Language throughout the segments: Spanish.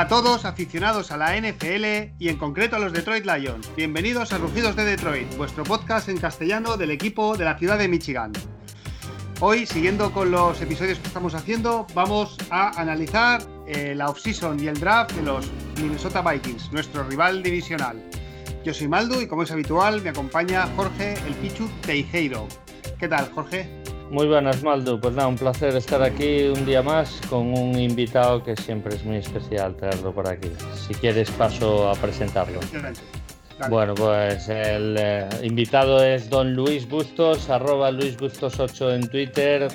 A todos aficionados a la NFL y en concreto a los Detroit Lions. Bienvenidos a Rugidos de Detroit, vuestro podcast en castellano del equipo de la ciudad de Michigan. Hoy, siguiendo con los episodios que estamos haciendo, vamos a analizar eh, la offseason y el draft de los Minnesota Vikings, nuestro rival divisional. Yo soy Maldo y como es habitual me acompaña Jorge el Pichu Teijeiro. ¿Qué tal, Jorge? Muy buenas, Maldo. Pues nada, un placer estar aquí un día más con un invitado que siempre es muy especial traerlo por aquí. Si quieres paso a presentarlo. Bueno, pues el eh, invitado es don Luis Bustos, arroba Luis Bustos 8 en Twitter,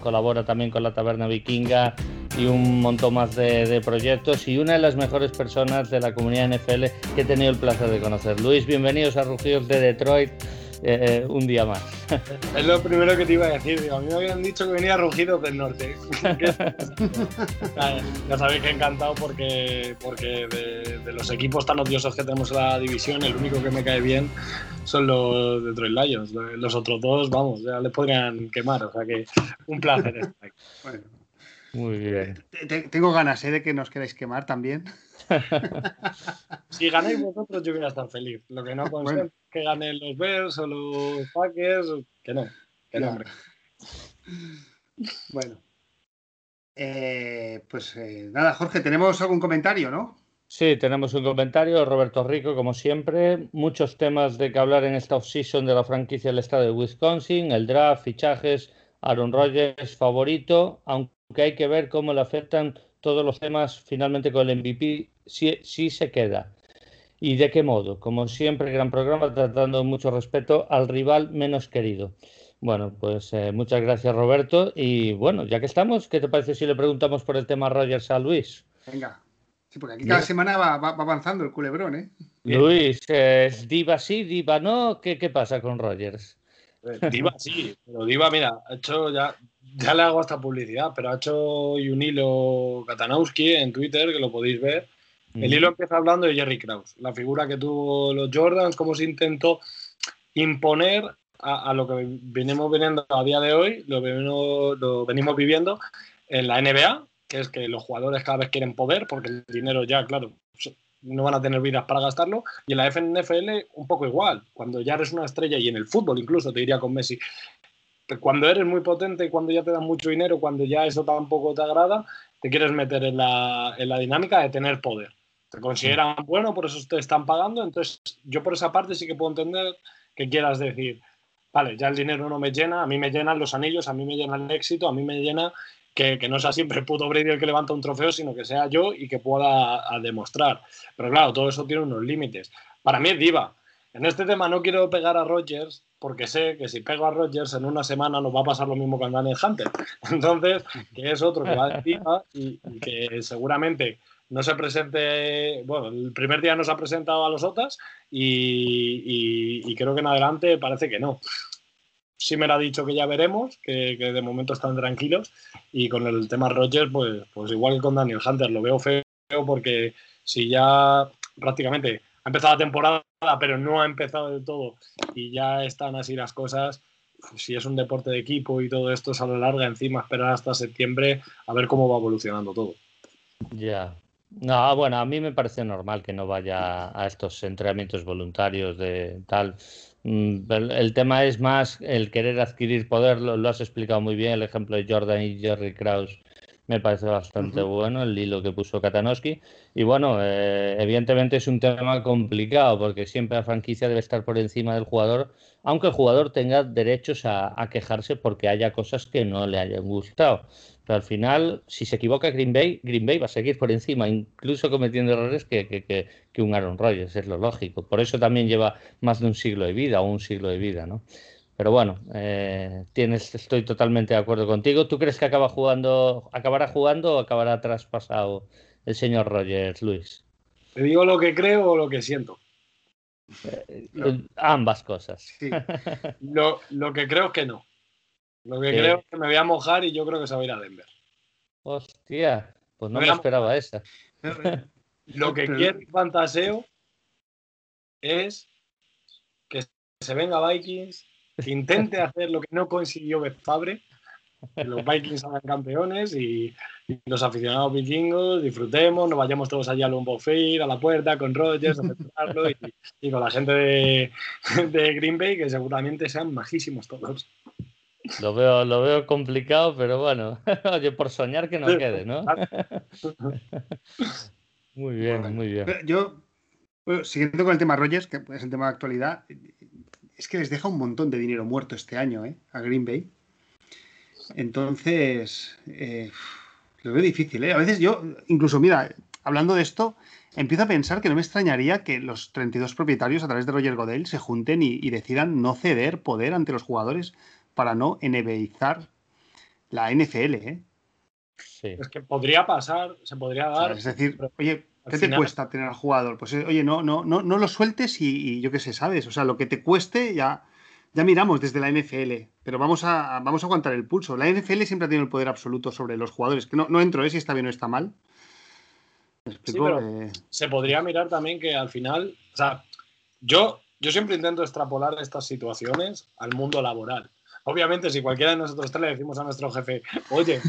colabora también con la Taberna Vikinga y un montón más de, proyectos y una de las mejores personas de la comunidad NFL que he tenido el placer de conocer. Luis, bienvenidos a Rugidos de Detroit. Eh, eh, un día más. Es lo primero que te iba a decir. a mí me habían dicho que venía Rugidos del Norte. ya sabéis que encantado porque, porque de, los equipos tan odiosos que tenemos en la división, el único que me cae bien son los Detroit Lions. Los otros dos, vamos, ya les podrían quemar. O sea que un placer estar aquí. Muy bien. Tengo ganas ¿eh? de que nos queráis quemar también. si ganáis vosotros, yo voy a estar feliz. Lo que no consigo que ganen los Bears o los Packers, que no. Que no, Bueno. Eh, pues eh, nada, Jorge, ¿tenemos algún comentario, no? Sí, tenemos un comentario. Roberto Rico, como siempre. Muchos temas de que hablar en esta offseason de la franquicia del estado de Wisconsin, el draft, fichajes, Aaron Rodgers favorito, aunque hay que ver cómo le afectan todos los temas finalmente con el MVP, si, si se queda. ¿Y de qué modo? Como siempre, gran programa, tratando mucho respeto al rival menos querido. Bueno, pues eh, muchas gracias Roberto. Y bueno, ya que estamos, ¿qué te parece si le preguntamos por el tema Rogers a Luis? Venga. Sí, porque aquí cada semana va, avanzando el culebrón, ¿eh? Luis, ¿es diva sí, diva no? ¿Qué, qué pasa con Rogers? Eh, diva sí, pero diva, mira, ha hecho ya, ya le hago esta publicidad, pero ha hecho un hilo Katanowski en Twitter, que lo podéis ver. El hilo empieza hablando de Jerry Krause, la figura que tuvo los Jordans, cómo se intentó imponer a, lo que venimos viendo a día de hoy, lo, lo venimos viviendo en la NBA, que es que los jugadores cada vez quieren poder, porque el dinero ya, claro, no van a tener vidas para gastarlo. Y en la NFL un poco igual, cuando ya eres una estrella y en el fútbol incluso, te diría con Messi, cuando eres muy potente y cuando ya te dan mucho dinero, cuando ya eso tampoco te agrada, te quieres meter en la, en la dinámica de tener poder. Te consideran bueno, por eso te están pagando. Entonces, yo por esa parte sí que puedo entender que quieras decir, vale, ya el dinero no me llena, a mí me llenan los anillos, a mí me llena el éxito, a mí me llena que, que no sea siempre el puto Brady el que levanta un trofeo, sino que sea yo y que pueda demostrar. Pero claro, todo eso tiene unos límites. Para mí es diva. En este tema no quiero pegar a Rogers porque sé que si pego a Rogers en una semana nos va a pasar lo mismo con Daniel Hunter. Entonces, que es otro que va de diva y, y que seguramente no se presente, bueno, el primer día no se ha presentado a los OTAS y, creo que en adelante parece que no. Sí me lo ha dicho que ya veremos, que, de momento están tranquilos y con el tema Rogers, pues, pues igual que con Daniel Hunter, lo veo feo porque si ya prácticamente ha empezado la temporada, pero no ha empezado del todo y ya están así las cosas, si es un deporte de equipo y todo esto se a lo larga, encima esperar hasta septiembre a ver cómo va evolucionando todo. Ya, no, bueno, a mí me parece normal que no vaya a estos entrenamientos voluntarios de tal. Mm, el, tema es más el querer adquirir poder, lo, has explicado muy bien, el ejemplo de Jordan y Jerry Krause me parece bastante bueno, el hilo que puso Katanowski. Y bueno, eh, evidentemente es un tema complicado porque siempre la franquicia debe estar por encima del jugador, aunque el jugador tenga derechos a quejarse porque haya cosas que no le hayan gustado. Pero al final, si se equivoca Green Bay, Green Bay va a seguir por encima, incluso cometiendo errores que, que, un Aaron Rodgers, es lo lógico. Por eso también lleva más de un siglo de vida o un siglo de vida, ¿no? Pero bueno, eh, tienes, estoy totalmente de acuerdo contigo. ¿Tú crees que acaba jugando, acabará jugando o acabará traspasado el señor Rodgers, Luis? ¿Te digo lo que creo o lo que siento? Eh, ambas cosas. lo, lo que creo es que no. Lo que creo es que me voy a mojar y yo creo que se va a ir a Denver. Hostia, pues no me, esperaba esa. Lo que quiero fantaseo es que se venga Vikings, que intente hacer lo que no consiguió Fabre, los Vikings hagan campeones y, los aficionados vikingos disfrutemos, nos vayamos todos allá al Lombo Fair, a la puerta con Rogers, a celebrarlo y, con la gente de, de Green Bay, que seguramente sean majísimos todos. Lo veo, lo veo complicado, pero bueno, oye, por soñar que no quede, ¿no? muy bien, muy bien. Yo, siguiendo con el tema Rogers, que es el tema de actualidad, es que les deja un montón de dinero muerto este año, ¿eh? A Green Bay. Entonces, eh, lo veo difícil, ¿eh? A veces yo, incluso, mira, hablando de esto, empiezo a pensar que no me extrañaría que los 32 propietarios a través de Roger Godel se junten y, y decidan no ceder poder ante los jugadores para no NBAizar la NFL. ¿eh? Es que podría pasar, se podría dar. es decir, oye, ¿qué te cuesta tener al jugador? Pues eh, oye, no, no, no, no lo sueltes y, yo qué sé, ¿sabes? O sea, lo que te cueste ya, ya miramos desde la NFL, pero vamos a, vamos a aguantar el pulso. La NFL siempre ha tenido el poder absoluto sobre los jugadores, que no, no entro ¿eh? si está bien o está mal. Eh, se podría mirar también que al final, o sea, yo, yo siempre intento extrapolar estas situaciones al mundo laboral. Obviamente, si cualquiera de nosotros tres le decimos a nuestro jefe, oye,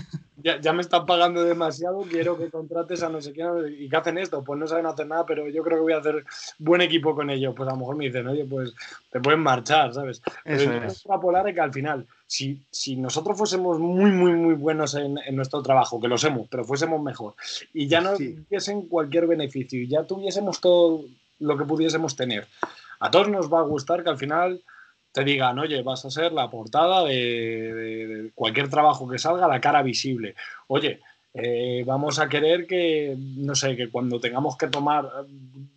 ya, me están pagando demasiado, quiero que contrates a no sé quién, ¿y qué hacen esto? Pues no saben hacer nada, pero yo creo que voy a hacer buen equipo con ellos. Pues a lo mejor me dicen, oye, pues te pueden marchar, ¿sabes? Eso pero es. polar es que al final, si, si nosotros fuésemos muy, muy, muy buenos en, nuestro trabajo, que lo somos, pero fuésemos mejor, y ya no tuviesen cualquier beneficio, y ya tuviésemos todo lo que pudiésemos tener, a todos nos va a gustar que al final te digan, oye, vas a ser la portada de, cualquier trabajo que salga, la cara visible. Oye, eh, vamos a querer que, no sé, que cuando tengamos que tomar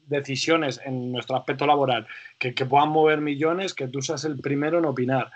decisiones en nuestro aspecto laboral, que, puedan mover millones, que tú seas el primero en opinar.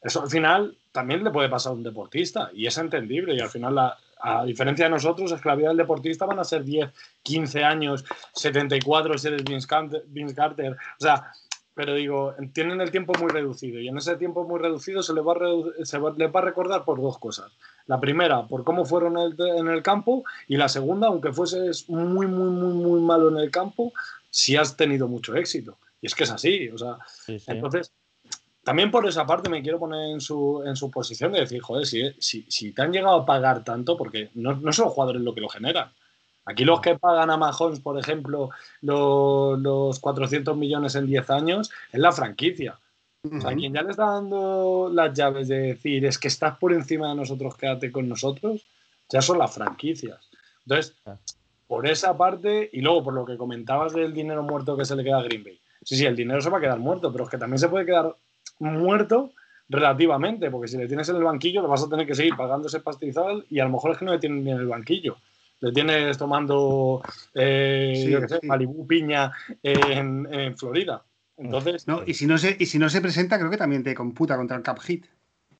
Eso al final también le puede pasar a un deportista y es entendible y al final a diferencia de nosotros, es que la vida del deportista van a ser 10, 15 años, 74 si eres Vince Carter. O sea, pero digo, tienen el tiempo muy reducido y en ese tiempo muy reducido se les va a, se va, a recordar por dos cosas. La primera, por cómo fueron en el, campo y la segunda, aunque fueses muy, muy, muy, muy malo en el campo, si has tenido mucho éxito. Y es que es así, o sea, entonces, también por esa parte me quiero poner en su, en su posición de decir, joder, si, si, si te han llegado a pagar tanto, porque no, no son los jugadores lo que lo generan, Aquí los que pagan a Mahomes, por ejemplo, los, 400 millones en 10 años, es la franquicia. O sea, quien ya le está dando las llaves de decir es que estás por encima de nosotros, quédate con nosotros, ya son las franquicias. Entonces, ah. por esa parte, y luego por lo que comentabas del dinero muerto que se le queda a Green Bay. Sí, sí, el dinero se va a quedar muerto, pero es que también se puede quedar muerto relativamente, porque si le tienes en el banquillo, le vas a tener que seguir pagando ese pastizal y a lo mejor es que no le tienen ni en el banquillo le tienes tomando eh, Malibu piña en, Florida. Entonces, no, y si no se y si no se presenta, creo que también te computa contra el cap hit.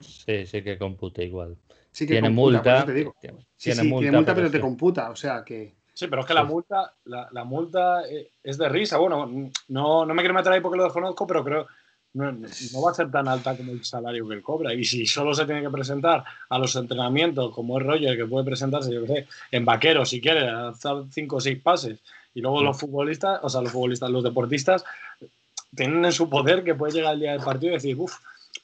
Sí, sí que computa igual. tiene multa, Tiene, multa, tiene multa, pero, te computa, o sea que. Sí, pero es que la multa, la, multa eh, es de risa. Bueno, no, no me quiero meter ahí porque lo desconozco, pero creo no, va a ser tan alta como el salario que él cobra. Y si solo se tiene que presentar a los entrenamientos, como es Roger, que puede presentarse, yo qué sé, en vaquero, si quiere, hacer cinco o seis pases, y luego los futbolistas, o sea, los futbolistas, los deportistas, tienen en su poder que puede llegar el día del partido y decir, uff,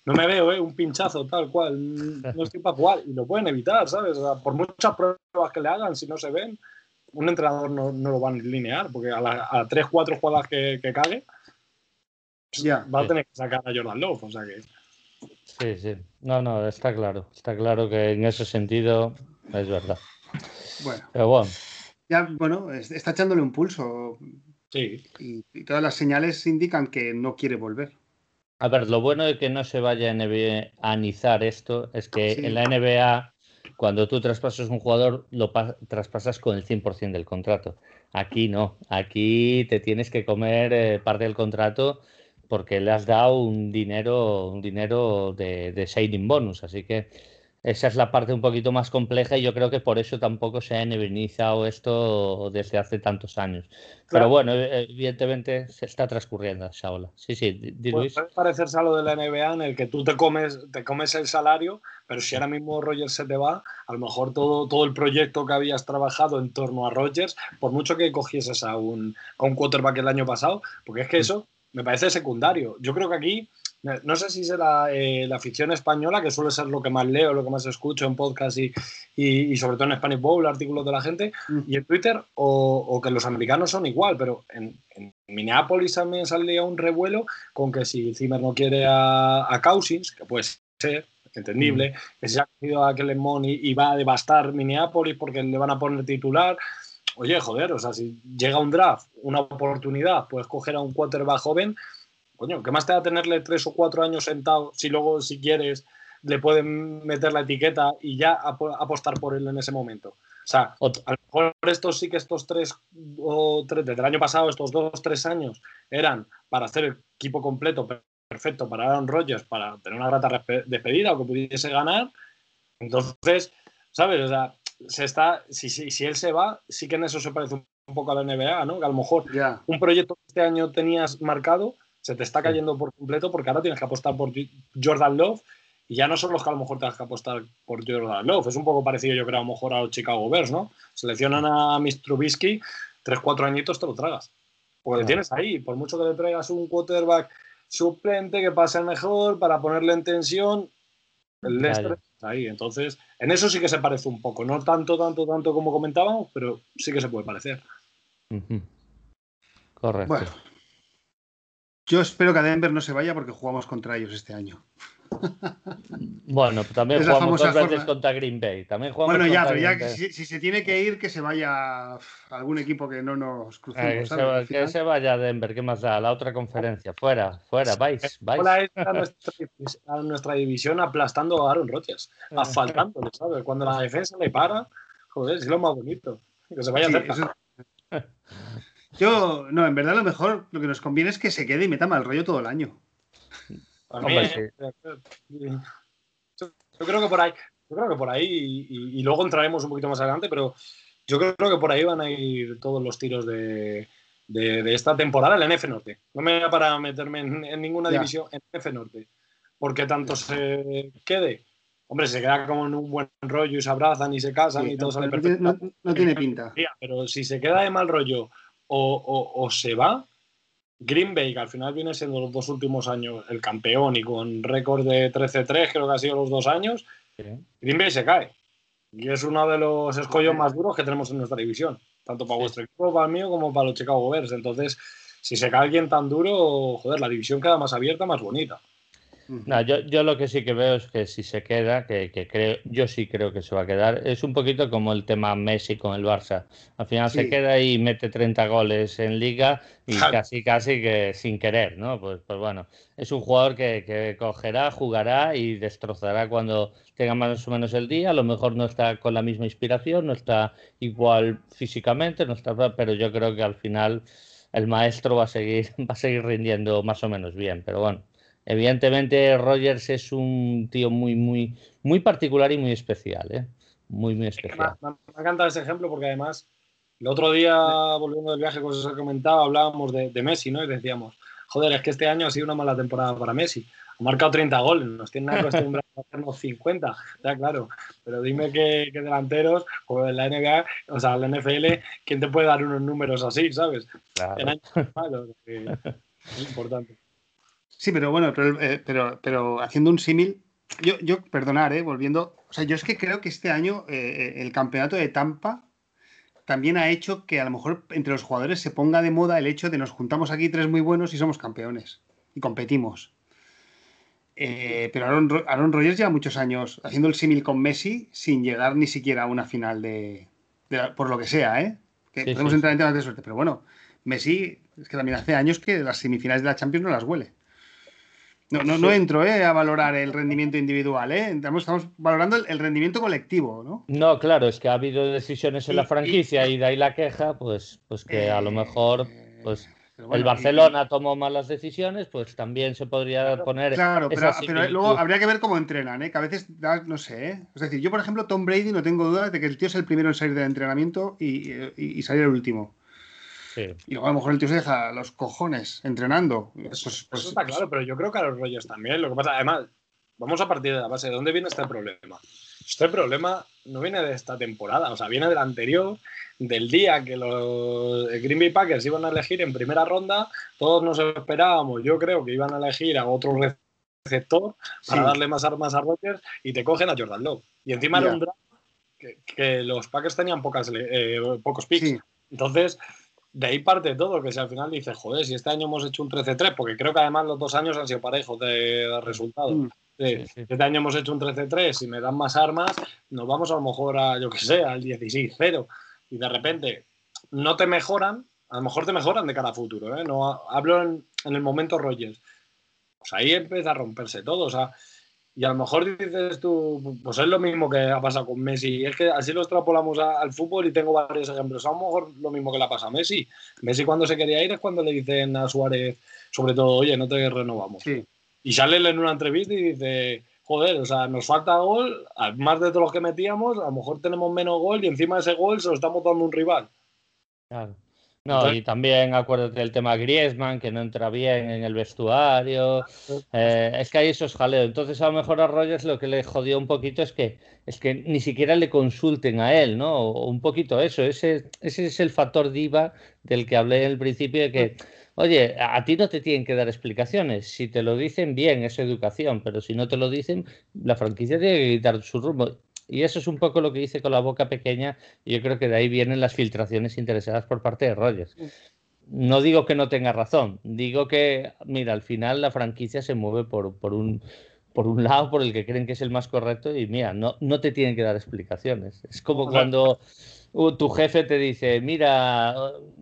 no me veo, ¿eh? un pinchazo, tal cual, no estoy para jugar, y lo pueden evitar, ¿sabes? por muchas pruebas que le hagan, si no se ven, un entrenador no, lo van a linear, porque a, las tres, cuatro jugadas que, que cague, va a tener que sacar a Jordan Love, o sea que. Sí, sí. No, no, está claro. Está claro que en ese sentido es verdad. Bueno. Pero bueno. Ya, bueno, está echándole un pulso. Sí. Y, todas las señales indican que no quiere volver. A ver, lo bueno de que no se vaya a anizar esto es que en la NBA, cuando tú traspasas un jugador, lo traspasas con el 100% del contrato. Aquí no. Aquí te tienes que comer eh, parte del contrato porque le has dado un dinero, un dinero de, de signing bonus, así que esa es la parte un poquito más compleja y yo creo que por eso tampoco se ha enevinizado esto desde hace tantos años. Pero bueno, e, evidentemente se está transcurriendo esa ola. Sí, sí, di, Luis. Puede parecerse a lo de la NBA en el que tú te comes, te comes el salario, pero si ahora mismo Rogers se te va, a lo mejor todo, todo el proyecto que habías trabajado en torno a Rogers, por mucho que cogieses a un, a un quarterback el año pasado, porque es que mm. eso me parece secundario. Yo creo que aquí no sé si es la, eh, la, afición española, que suele ser lo que más leo, lo que más escucho en podcast y, y, sobre todo en Spanish Bowl, artículos de la gente, mm. y en Twitter, o, o, que los americanos son igual, pero en, en, Minneapolis también salía un revuelo con que si Zimmer no quiere a, a Cousins, que puede ser, entendible, mm. que se ha cogido a Kellen y, y va a devastar Minneapolis porque le van a poner titular. Oye, joder, o sea, si llega un draft, una oportunidad, puedes coger a un quarterback joven, coño, ¿qué más te va a tenerle tres o cuatro años sentado si luego, si quieres, le pueden meter la etiqueta y ya apostar por él en ese momento? O sea, a lo mejor estos sí que estos tres o tres, desde el año pasado, estos dos, tres años, eran para hacer el equipo completo perfecto para Aaron Rodgers para tener una grata despedida o que pudiese ganar. Entonces, ¿sabes? O sea, se está, si, si, si, él se va, sí que en eso se parece un poco a la NBA, ¿no? Que a lo mejor un proyecto que este año tenías marcado se te está cayendo por completo porque ahora tienes que apostar por Jordan Love y ya no son los que a lo mejor tienes que apostar por Jordan Love. Es un poco parecido, yo creo, a lo mejor a los Chicago Bears, ¿no? Seleccionan a Mr. Trubisky, tres, cuatro añitos te lo tragas. Porque le tienes ahí, por mucho que le traigas un quarterback suplente que pase mejor para ponerle en tensión. El Leicester ahí. Entonces, en eso sí que se parece un poco. No tanto, tanto, tanto como comentábamos, pero sí que se puede parecer. Correcto. Bueno, yo espero que a Denver no se vaya porque jugamos contra ellos este año. Bueno, también jugamos dos veces contra Green Bay. También jugamos bueno, ya, pero ya que si, se tiene que ir, que se vaya a algún equipo que no nos crucemos. Eh, que, se, vaya a Denver, ¿qué más da? La otra conferencia. Fuera, fuera, vais, vais. A nuestra, nuestra, división aplastando a Aaron Rodgers, eh. asfaltándole, ¿sabes? Cuando la defensa le para, joder, es lo más bonito. Que se vaya a cerca. Yo, no, en verdad lo mejor, lo que nos conviene es que se quede y meta mal rollo todo el año. Yo creo que por ahí, yo creo que por ahí, y, luego entraremos un poquito más adelante, pero yo creo que por ahí van a ir todos los tiros de, esta temporada en la NF Norte. No me da para meterme en, ninguna división en NF Norte. Porque tanto se quede, hombre, se queda como en un buen rollo y se abrazan y se casan y todo sale perfecto. No, tiene pinta. Pero si se queda de mal rollo o se va, Green Bay, que al final viene siendo los dos últimos años el campeón y con récord de 13-3, creo que ha sido los dos años, Green Bay se cae. Y es uno de los escollos más duros que tenemos en nuestra división, tanto para vuestro equipo, para el mío, como para los Chicago Bears. Entonces, si se cae alguien tan duro, joder, la división queda más abierta, más bonita. No, yo, yo, lo que sí que veo es que si se queda, que, que, creo, yo sí creo que se va a quedar, es un poquito como el tema Messi con el Barça. Al final se queda y mete 30 goles en liga y casi, casi que sin querer, ¿no? Pues, pues bueno, es un jugador que, que, cogerá, jugará y destrozará cuando tenga más o menos el día. A lo mejor no está con la misma inspiración, no está igual físicamente, no está, pero yo creo que al final el maestro va a seguir, va a seguir rindiendo más o menos bien, pero bueno. Evidentemente, Rogers es un tío muy, muy, muy particular y muy especial, ¿eh? Muy, muy especial. Me, me encanta ese ejemplo porque además, el otro día, volviendo del viaje, como se comentaba, hablábamos de, Messi, ¿no? Y decíamos, joder, es que este año ha sido una mala temporada para Messi. Ha marcado 30 goles, nos tienen acostumbrados a hacernos 50, ya claro. Pero dime que, delanteros, o en la NBA, o sea, la NFL, ¿quién te puede dar unos números así, sabes? En años malos, es importante. Sí, pero bueno, pero, eh, pero, haciendo un símil, yo, yo, perdonar, eh, volviendo, o sea, yo es que creo que este año eh, el campeonato de Tampa también ha hecho que a lo mejor entre los jugadores se ponga de moda el hecho de nos juntamos aquí tres muy buenos y somos campeones y competimos. pero Aaron, Aaron, Rodgers lleva muchos años haciendo el símil con Messi sin llegar ni siquiera a una final de, por lo que sea, ¿eh? Que podemos entrar en temas de suerte, pero bueno, Messi es que también hace años que las semifinales de la Champions no las huele. No, no, no entro eh, a valorar el rendimiento individual, ¿eh? estamos, valorando el, rendimiento colectivo, ¿no? No, claro, es que ha habido decisiones en la franquicia y, de ahí la queja, pues, pues que a lo eh, mejor pues, el Barcelona tomó malas decisiones, pues también se podría poner. Claro, pero, luego habría que ver cómo entrenan, ¿eh? que a veces, no sé. ¿eh? Es decir, yo, por ejemplo, Tom Brady, no tengo duda de que el tío es el primero en salir del entrenamiento y, y salir el último. Y luego a lo mejor el tío se deja los cojones entrenando. Pues, eso, pues, está claro, pero yo creo que a los rollos también. Lo que pasa, además, vamos a partir de la base. ¿De dónde viene este problema? Este problema no viene de esta temporada, o sea, viene del anterior, del día que los Green Bay Packers iban a elegir en primera ronda. Todos nos esperábamos, yo creo que iban a elegir a otro receptor para darle más armas a Rodgers y te cogen a Jordan Love. Y encima era un draft que, los Packers tenían pocas, eh, pocos picks. Entonces, de ahí parte todo, que si al final dices, joder, si este año hemos hecho un 13-3, porque creo que además los dos años han sido parejos de, resultados. Mm. Este año hemos hecho un 13-3 y me dan más armas, nos vamos a lo mejor a, yo que sé, al 16-0. Y de repente no te mejoran, a lo mejor te mejoran de cara a futuro, ¿eh? No hablo en, el momento Rogers. Pues ahí empieza a romperse todo, o sea, y a lo mejor dices tú, pues es lo mismo que ha pasado con Messi. Es que así lo extrapolamos al fútbol y tengo varios ejemplos. A lo mejor lo mismo que le ha pasado a Messi. Messi cuando se quería ir es cuando le dicen a Suárez, sobre todo, oye, no te renovamos. Y sale en una entrevista y dice, joder, o sea, nos falta gol, más de todos los que metíamos, a lo mejor tenemos menos gol y encima de ese gol se lo estamos dando un rival. Claro. No, y también acuérdate del tema Griezmann, que no entra bien en el vestuario. Eh, es que hay esos jaleos. Entonces, a lo mejor a Rogers lo que le jodió un poquito es que, es que ni siquiera le consulten a él, ¿no? un poquito eso. Ese, ese es el factor diva del que hablé en el principio, de que, oye, a ti no te tienen que dar explicaciones. Si te lo dicen, bien, es educación, pero si no te lo dicen, la franquicia tiene que quitar su rumbo. Y eso es un poco lo que dice con la boca pequeña. Y yo creo que de ahí vienen las filtraciones interesadas por parte de Rogers. No digo que no tenga razón, digo que, mira, al final la franquicia se mueve por, por, un, por un lado por el que creen que es el más correcto y mira, no, no te tienen que dar explicaciones. Es como cuando tu jefe te dice, mira,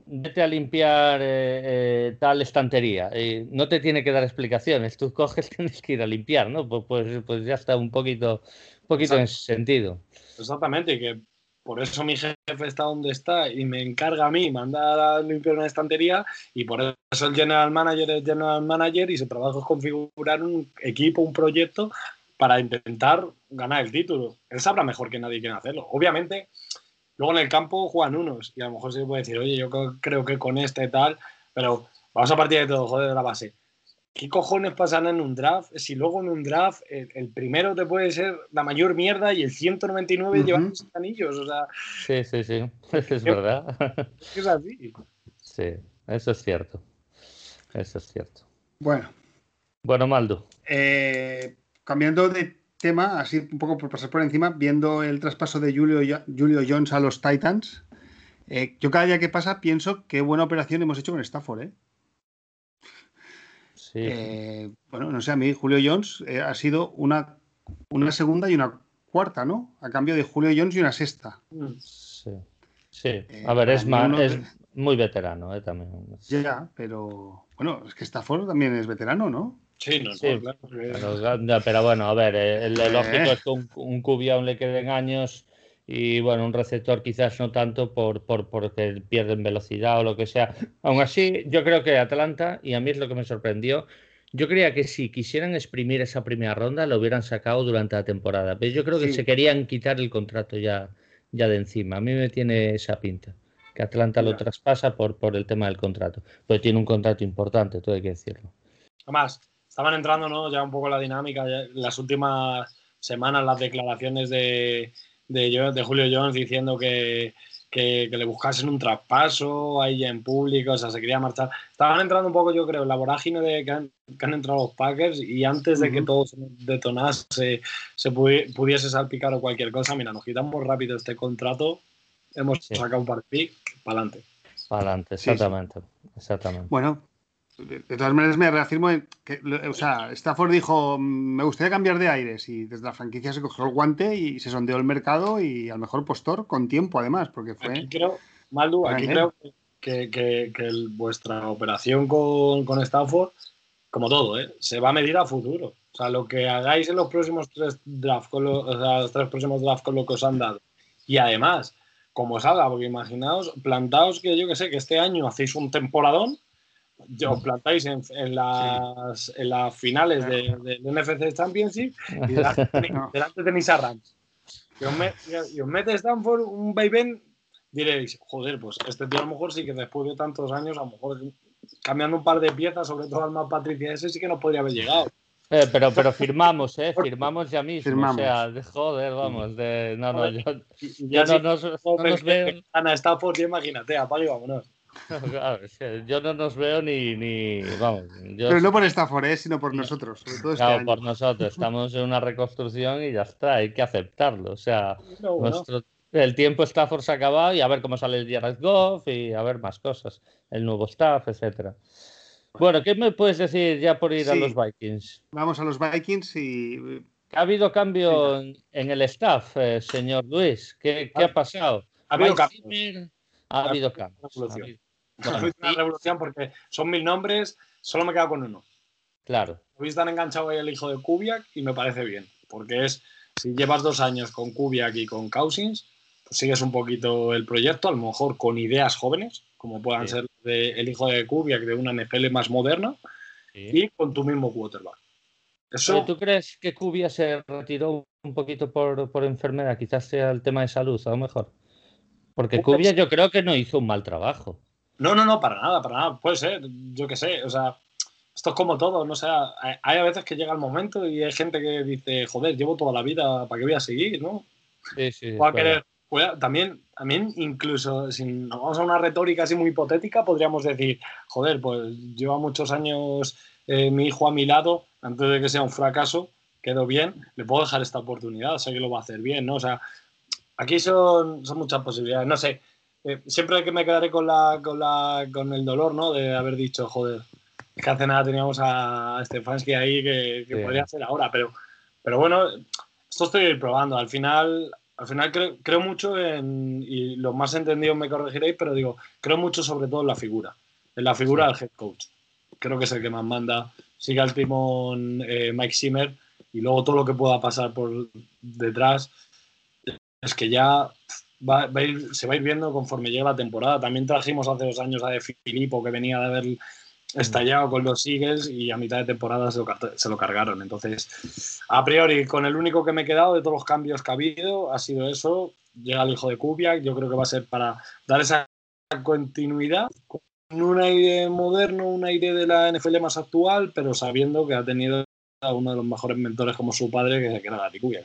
vete a limpiar eh, eh, tal estantería. Y no te tiene que dar explicaciones, tú coges, tienes que ir a limpiar, ¿no? Pues, pues, pues ya está un poquito poquito en ese sentido. Exactamente, que por eso mi jefe está donde está y me encarga a mí mandar a limpiar una estantería y por eso el general manager es general manager y su trabajo es configurar un equipo, un proyecto para intentar ganar el título. Él sabrá mejor que nadie quién hacerlo. Obviamente, luego en el campo juegan unos y a lo mejor se puede decir, oye, yo creo que con este tal, pero vamos a partir de todo, joder, de la base. ¿qué cojones pasan en un draft? Si luego en un draft el, primero te puede ser la mayor mierda y el 199 lleva los anillos, o sea... Sí, sí, sí, es verdad. Es así. Sí, eso es cierto. Eso es cierto. Bueno. Bueno, Maldo. Eh, cambiando de tema, así un poco por pasar por encima, viendo el traspaso de Julio, Julio Jones a los Titans, eh, yo cada día que pasa pienso qué buena operación hemos hecho con Stafford, ¿eh? Eh, bueno, no sé, a mí Julio Jones eh, ha sido una, una segunda y una cuarta, ¿no? A cambio de Julio Jones y una sexta. Sí. Sí, a ver, es, más, es muy veterano eh, también. Ya, pero bueno, es que Stafford también es veterano, ¿no? Sí, no, claro. Pero, bueno, a ver, el, lógico es que un, un QB aún le queden años y bueno, un receptor quizás no tanto por, por porque pierden velocidad o lo que sea. Aún así, yo creo que Atlanta, y a mí es lo que me sorprendió, yo creía que si quisieran exprimir esa primera ronda, lo hubieran sacado durante la temporada. Pero yo creo que se querían quitar el contrato ya, ya de encima. A mí me tiene esa pinta. Que Atlanta lo traspasa por, por el tema del contrato. Pero tiene un contrato importante, todo hay que decirlo. Además, estaban entrando ¿no? ya un poco la dinámica. las últimas semanas, las declaraciones de, de, Julio Jones diciendo que, le buscasen un traspaso ahí en público, o sea, se quería marchar. Estaban entrando un poco, yo creo, en la vorágine de que han, entrado los Packers y antes de que todo se detonase, se pudiese salpicar o cualquier cosa, mira, nos quitamos rápido este contrato, hemos sacado un par de para adelante. Para adelante, exactamente, exactamente. Bueno, de todas maneras me reafirmo en que, o sea, Stafford dijo, me gustaría cambiar de aires y desde la franquicia se cogió el guante y se sondeó el mercado y al mejor postor con tiempo además, porque fue... Aquí creo, Maldu, aquí creo que, que, vuestra operación con, con Stafford, como todo, ¿eh? se va a medir a futuro. O sea, lo que hagáis en los próximos tres drafts, con los, o sea, los tres próximos drafts con lo que os han dado. Y además, como salga, porque imaginaos, plantaos que yo que sé, que este año hacéis un temporadón os plantáis en, las, en las finales del de, NFC Championship y delante, tenéis a Rams. Y os, mete Stanford un vaivén, diréis, joder, pues este tío a lo mejor sí que después de tantos años, a lo mejor cambiando un par de piezas, sobre todo al más Patricia ese, sí que nos podría haber llegado. Eh, pero, pero firmamos, ¿eh? Firmamos ya mismo. O sea, de, joder, vamos. De, no, no, yo, ya no, nos, no nos veo. Ana Stafford, imagínate, apague y vámonos. yo no nos veo ni, ni vamos. Pero no por Stafford, ¿eh? sino por nosotros. Sobre todo este claro, por nosotros. Estamos en una reconstrucción y ya está, hay que aceptarlo. O sea, nuestro, el tiempo Stafford se ha acabado y a ver cómo sale el Jared Goff y a ver más cosas, el nuevo staff, etcétera. Bueno, ¿qué me puedes decir ya por ir a los Vikings? Vamos a los Vikings y... ¿Ha habido cambio en, el staff, eh, señor Luis? ¿Qué, qué ha, pasado? Ha habido cambio. Ha habido cambio. Ha habido una revolución porque son mil nombres, solo me quedo con uno. Claro. Hoy han enganchado ahí el hijo de Kubiak y me parece bien, porque es, si llevas dos años con Kubiak y con Cousins, pues sigues un poquito el proyecto, a lo mejor con ideas jóvenes, como puedan ser el hijo de Kubiak de una NFL más moderna, y con tu mismo quarterback. ¿Tú crees que Kubiak se retiró un poquito por, por, enfermedad? Quizás sea el tema de salud, a lo mejor. Porque Kubiak yo creo que no hizo un mal trabajo. No, no, no, para nada, para nada. Puede ser, yo qué sé. O sea, esto es como todo, no sé. Hay a veces que llega el momento y hay gente que dice, joder, llevo toda la vida, ¿para qué voy a seguir? ¿no? Sí, sí. O a querer, también, también, incluso si nos vamos a una retórica así muy hipotética, podríamos decir, joder, pues lleva muchos años eh, mi hijo a mi lado, antes de que sea un fracaso, quedó bien, le puedo dejar esta oportunidad, sé que lo va a hacer bien, ¿no? O sea, aquí son, son muchas posibilidades, no sé, eh, siempre que me quedaré con, la, con, la, con el dolor, ¿no? De haber dicho, joder, que hace nada teníamos a Stefanski ahí que, que podría ser ahora, pero, pero bueno, esto estoy probando, al final al final creo, mucho en, y los más entendidos me corregiréis, pero digo, creo mucho sobre todo en la figura, en la figura del head coach. Creo que es el que más manda. Sigue al timón eh, Mike Zimmer y luego todo lo que pueda pasar por detrás que ya se va a ir viendo conforme llega la temporada. También trajimos hace dos años a De Filippo que venía de haber estallado con los Eagles y a mitad de temporada se lo, cargaron. Entonces, a priori, con el único que me he quedado de todos los cambios que ha habido, ha sido eso. Llega el hijo de Kubiak, yo creo que va a ser para dar esa continuidad con un aire moderno, un aire de la NFL más actual, pero sabiendo que ha tenido a uno de los mejores mentores como su padre, que era Gary Kubiak.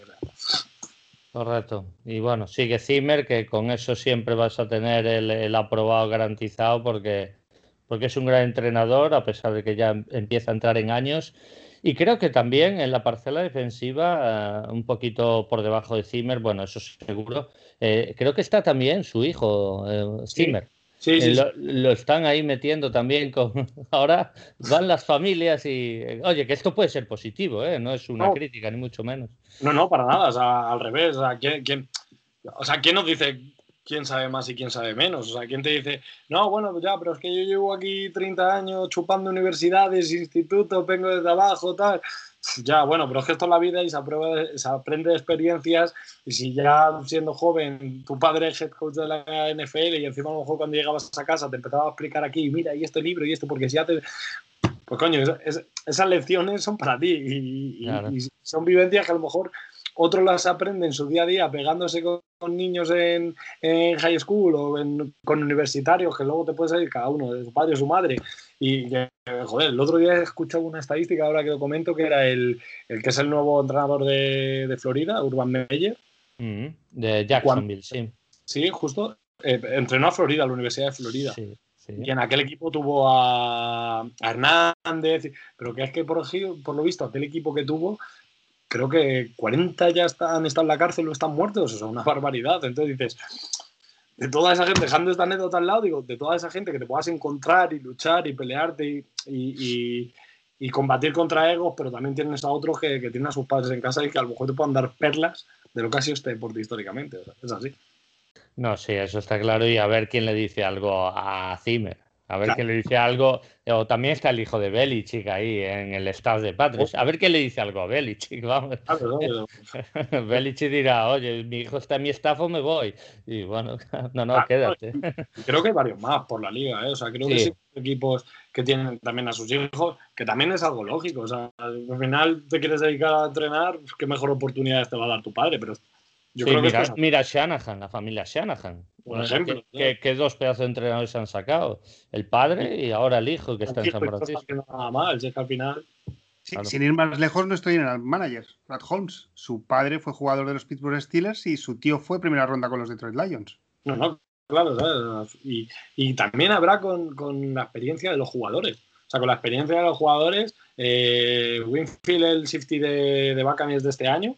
Correcto. Y bueno, sigue Zimmer, que con eso siempre vas a tener el aprobado garantizado porque porque es un gran entrenador, a pesar de que ya empieza a entrar en años. Y creo que también en la parcela defensiva, eh, un poquito por debajo de Zimmer, bueno, eso seguro, eh, creo que está también su hijo, eh, Zimmer. Sí, sí, lo, están ahí metiendo también con... Ahora van las familias y... Oye, que esto puede ser positivo, ¿eh? No es una crítica, ni mucho menos. No, no, para nada. O sea, al revés. O sea, ¿quién, quién, o sea, ¿quién nos dice quién sabe más y quién sabe menos. O sea, ¿quién te dice, no, bueno, ya, pero es que yo llevo aquí 30 años chupando universidades, institutos, vengo desde abajo, tal. Ya, bueno, pero es que esto es la vida y se, se aprende de experiencias. Y si ya siendo joven tu padre es head coach de la NFL y encima a lo mejor cuando llegabas a casa te empezaba a explicar aquí, mira, y este libro y esto, porque si ya te. Pues coño, esas lecciones son para ti y, y, son vivencias que a lo mejor otros las aprenden en su día a día pegándose con, niños en, high school o con universitarios, que luego te puede salir cada uno de su padre o su madre. Y joder, el otro día he escuchado una estadística, ahora que lo comento, que era el, que es el nuevo entrenador de, Florida, Urban Meyer. Mm, de Jacksonville, sí. Sí, justo. Eh, entrenó a Florida, a la Universidad de Florida. Y en aquel equipo tuvo a, Hernández, pero que es que por, por lo visto aquel equipo que tuvo creo que 40 ya están, estado en la cárcel o están muertos, o sea, una barbaridad. Entonces dices, de toda esa gente, dejando esta anécdota al lado, digo, de toda esa gente que te puedas encontrar y luchar y pelearte y, y, combatir contra egos, pero también tienes a otros que, que, tienen a sus padres en casa y que a lo mejor te puedan dar perlas de lo que ha sido este deporte históricamente. es así. No, sí, eso está claro. Y a ver quién le dice algo a Zimmer. A ver qué le dice algo. O también está el hijo de Belichick ahí en el staff de Patriots. A ver qué le dice algo a Belichick. Vamos. Ah, Belichick dirá, oye, mi hijo está en mi staff o me voy. Y bueno, no, no, quédate. Creo que hay varios más por la liga. ¿eh? O sea, creo que sí equipos que tienen también a sus hijos, que también es algo lógico. O sea, al final te quieres dedicar a entrenar, pues, qué mejor oportunidades te va a dar tu padre. Pero mira, Shanahan, la familia Shanahan. Por ejemplo. Que, dos pedazos de entrenadores se han sacado. El padre y ahora el hijo que está en San Francisco. Nada mal, al final. Sin ir más lejos, no estoy en el manager, Brad Holmes. Su padre fue jugador de los Pittsburgh Steelers y su tío fue primera ronda con los Detroit Lions. No, no, claro, ¿sabes? Y, también habrá con, la experiencia de los jugadores. O sea, con la experiencia de los jugadores, eh, Winfield, el safety de, de Buccaneers de este año,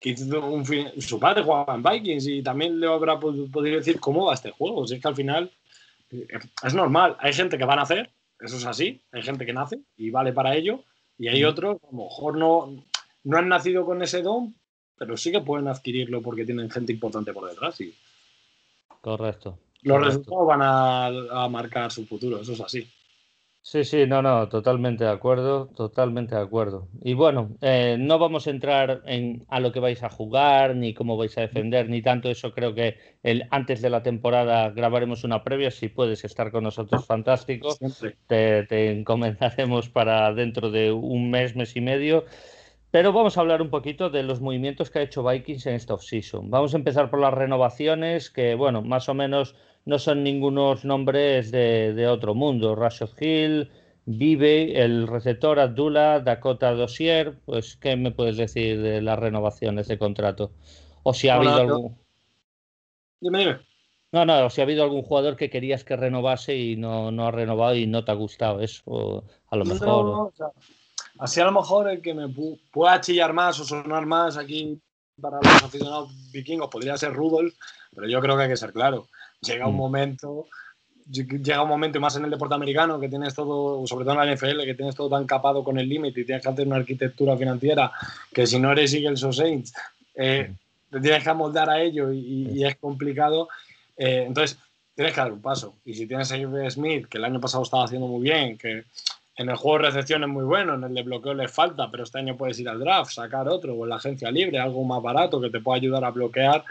que un, su padre jugaba en Vikings y también le habrá podido decir cómo va este juego. Si es que al final eh, es normal. Hay gente que va a nacer, eso es así. Hay gente que nace y vale para ello. Y hay otros, a lo mejor no, no han nacido con ese don, pero sí que pueden adquirirlo porque tienen gente importante por detrás. Y Correcto. Los resultados van a, marcar su futuro, eso es así. Sí, sí, no, no, totalmente de acuerdo, totalmente de acuerdo. Y bueno, eh, no vamos a entrar en a lo que vais a jugar, ni cómo vais a defender, ni tanto eso. Creo que el, antes de la temporada grabaremos una previa. Si puedes estar con nosotros, fantástico. Te, te encomenzaremos para dentro de un mes, mes y medio. Pero vamos a hablar un poquito de los movimientos que ha hecho Vikings en esta offseason. Vamos a empezar por las renovaciones, que bueno, más o menos no son ningunos nombres de, otro mundo. Rashad Hill, Vive, el receptor Abdullah, Dakota Dossier. Pues, ¿qué me puedes decir de las renovaciones de contrato? O si ha habido algún. Dime, dime. No, no, o si ha habido algún jugador que querías que renovase y no, no ha renovado y no te ha gustado eso, a lo mejor. Así a lo mejor el que me pueda chillar más o sonar más aquí para los aficionados vikingos podría ser Rudolf, pero yo creo que hay que ser claro. Llega un mm. momento, llega un momento, y más en el deporte americano, que tienes todo, sobre todo en la NFL, que tienes todo tan capado con el límite y tienes que hacer una arquitectura financiera que si no eres Eagles o Saints, eh, te tienes que amoldar a ello y, es complicado. Eh, entonces, tienes que dar un paso. Y si tienes a Smith, que el año pasado estaba haciendo muy bien, que en el juego de recepción es muy bueno, en el de bloqueo le falta, pero este año puedes ir al draft, sacar otro, o en la agencia libre, algo más barato que te pueda ayudar a bloquear.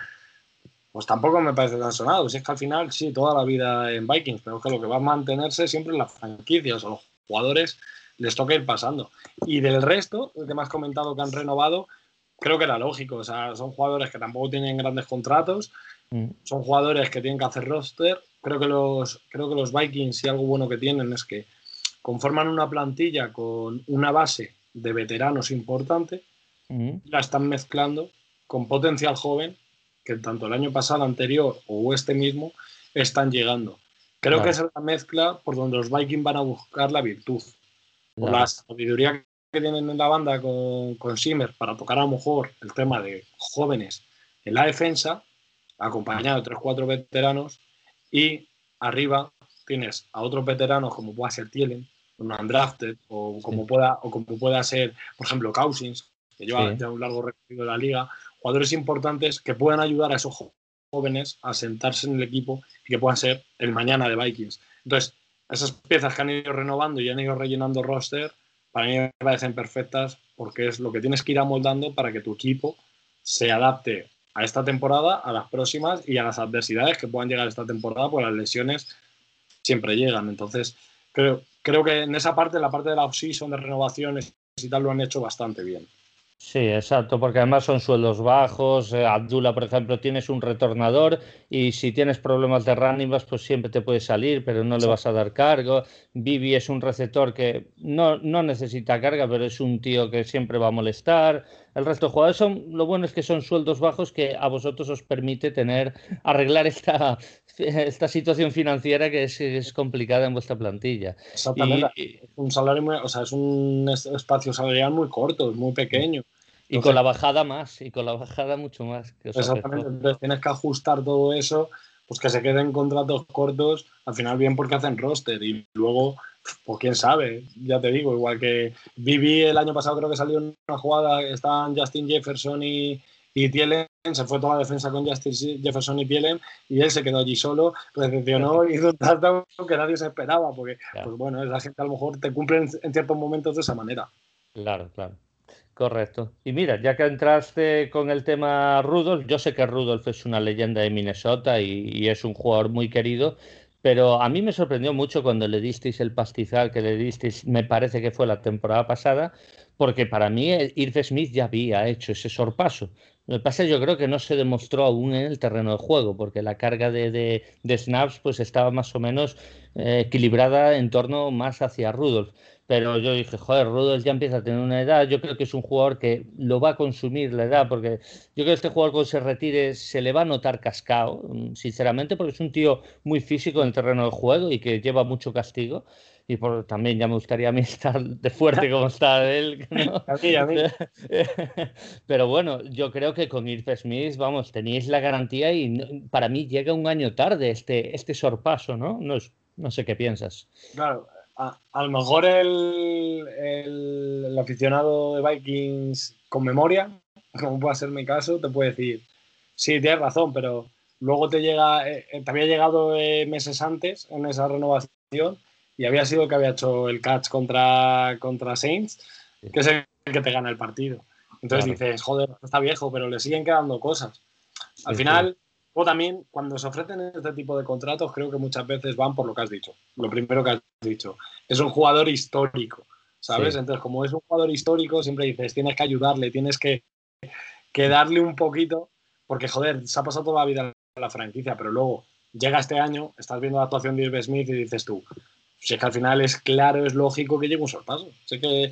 Pues tampoco me parece tan sonado. Si es que al final, sí, toda la vida en Vikings, pero es que lo que va a mantenerse siempre en las franquicias o los jugadores les toca ir pasando. Y del resto, el que me has comentado que han renovado, creo que era lógico. O sea, son jugadores que tampoco tienen grandes contratos, mm. son jugadores que tienen que hacer roster. Creo que los, creo que los Vikings, si algo bueno que tienen es que conforman una plantilla con una base de veteranos importante, la están mezclando con potencial joven que tanto el año pasado, anterior o este mismo están llegando. Creo que es la mezcla por donde los Vikings van a buscar la virtud. Por la sabiduría que tienen en la banda con, con Simmer para tocar a lo mejor el tema de jóvenes en la defensa, acompañado de 3-4 veteranos, y arriba tienes a otros veteranos como pueda ser Tielen, un undrafted o como, pueda, o como pueda ser, por ejemplo, Cousins, que lleva ya un largo recorrido de la liga, jugadores importantes que puedan ayudar a esos jóvenes a sentarse en el equipo y que puedan ser el mañana de Vikings. Entonces, esas piezas que han ido renovando y han ido rellenando roster, para mí me parecen perfectas porque es lo que tienes que ir amoldando para que tu equipo se adapte a esta temporada, a las próximas y a las adversidades que puedan llegar esta temporada, pues las lesiones siempre llegan. Entonces, creo, creo que en esa parte, la parte de la off-season, de renovaciones y tal, lo han hecho bastante bien. Sí, exacto, porque además son sueldos bajos. Eh, Abdullah, por ejemplo, tienes un retornador y si tienes problemas de running pues siempre te puede salir, pero no le vas a dar cargo. Vivi es un receptor que no, no necesita carga, pero es un tío que siempre va a molestar. El resto de jugadores son, lo bueno es que son sueldos bajos que a vosotros os permite tener, arreglar esta, esta situación financiera que es, complicada en vuestra plantilla. Exactamente. es un salario o sea, es un espacio salarial muy corto, muy pequeño. Y con la bajada más, y con la bajada mucho más. exactamente, entonces tienes que ajustar todo eso, pues que se queden contratos cortos, al final bien porque hacen roster y luego, pues quién sabe, ya te digo, igual que Vivi el año pasado creo que salió una jugada, estaban Justin Jefferson y, y Tielen, se fue toda la defensa con Justin Jefferson y Tielen y él se quedó allí solo, recepcionó y hizo un touchdown que nadie se esperaba, porque pues bueno, esa gente a lo mejor te cumple en, ciertos momentos de esa manera. Claro, claro. Correcto. Y mira, ya que entraste con el tema Rudolf, yo sé que Rudolf es una leyenda de Minnesota y, es un jugador muy querido, pero a mí me sorprendió mucho cuando le disteis el pastizal que le disteis, me parece que fue la temporada pasada, porque para mí Irv Smith ya había hecho ese sorpaso. Lo que pasa yo creo que no se demostró aún en el terreno de juego, porque la carga de, snaps pues estaba más o menos eh, equilibrada en torno más hacia Rudolph. Pero yo dije, joder, Rudolph ya empieza a tener una edad. Yo creo que es un jugador que lo va a consumir la edad, porque yo creo que este jugador cuando se retire se le va a notar cascado, mm, sinceramente, porque es un tío muy físico en el terreno de juego y que lleva mucho castigo y por, también ya me gustaría a mí estar de fuerte como está él. A mí, a mí. Pero bueno, yo creo que con Irv Smith, vamos, tenéis la garantía y para mí llega un año tarde este, este sorpaso, ¿no? No, no sé qué piensas. Claro, a, lo mejor el, el, aficionado de Vikings con memoria, como puede ser mi caso, te puede decir, sí, tienes razón, pero luego te llega, eh, te había llegado eh, meses antes en esa renovación y había sido el que había hecho el catch contra, contra Saints, que es el que te gana el partido. Entonces dices, joder, está viejo, pero le siguen quedando cosas. Al final, o también, cuando se ofrecen este tipo de contratos, creo que muchas veces van por lo que has dicho. Lo primero que has dicho. Es un jugador histórico, ¿sabes? Entonces, como es un jugador histórico, siempre dices, tienes que ayudarle, tienes que, que darle un poquito, porque, joder, se ha pasado toda la vida la franquicia, pero luego llega este año, estás viendo la actuación de Irv Smith y dices tú, si es que al final es claro, es lógico que llegue un sorpaso. Sé que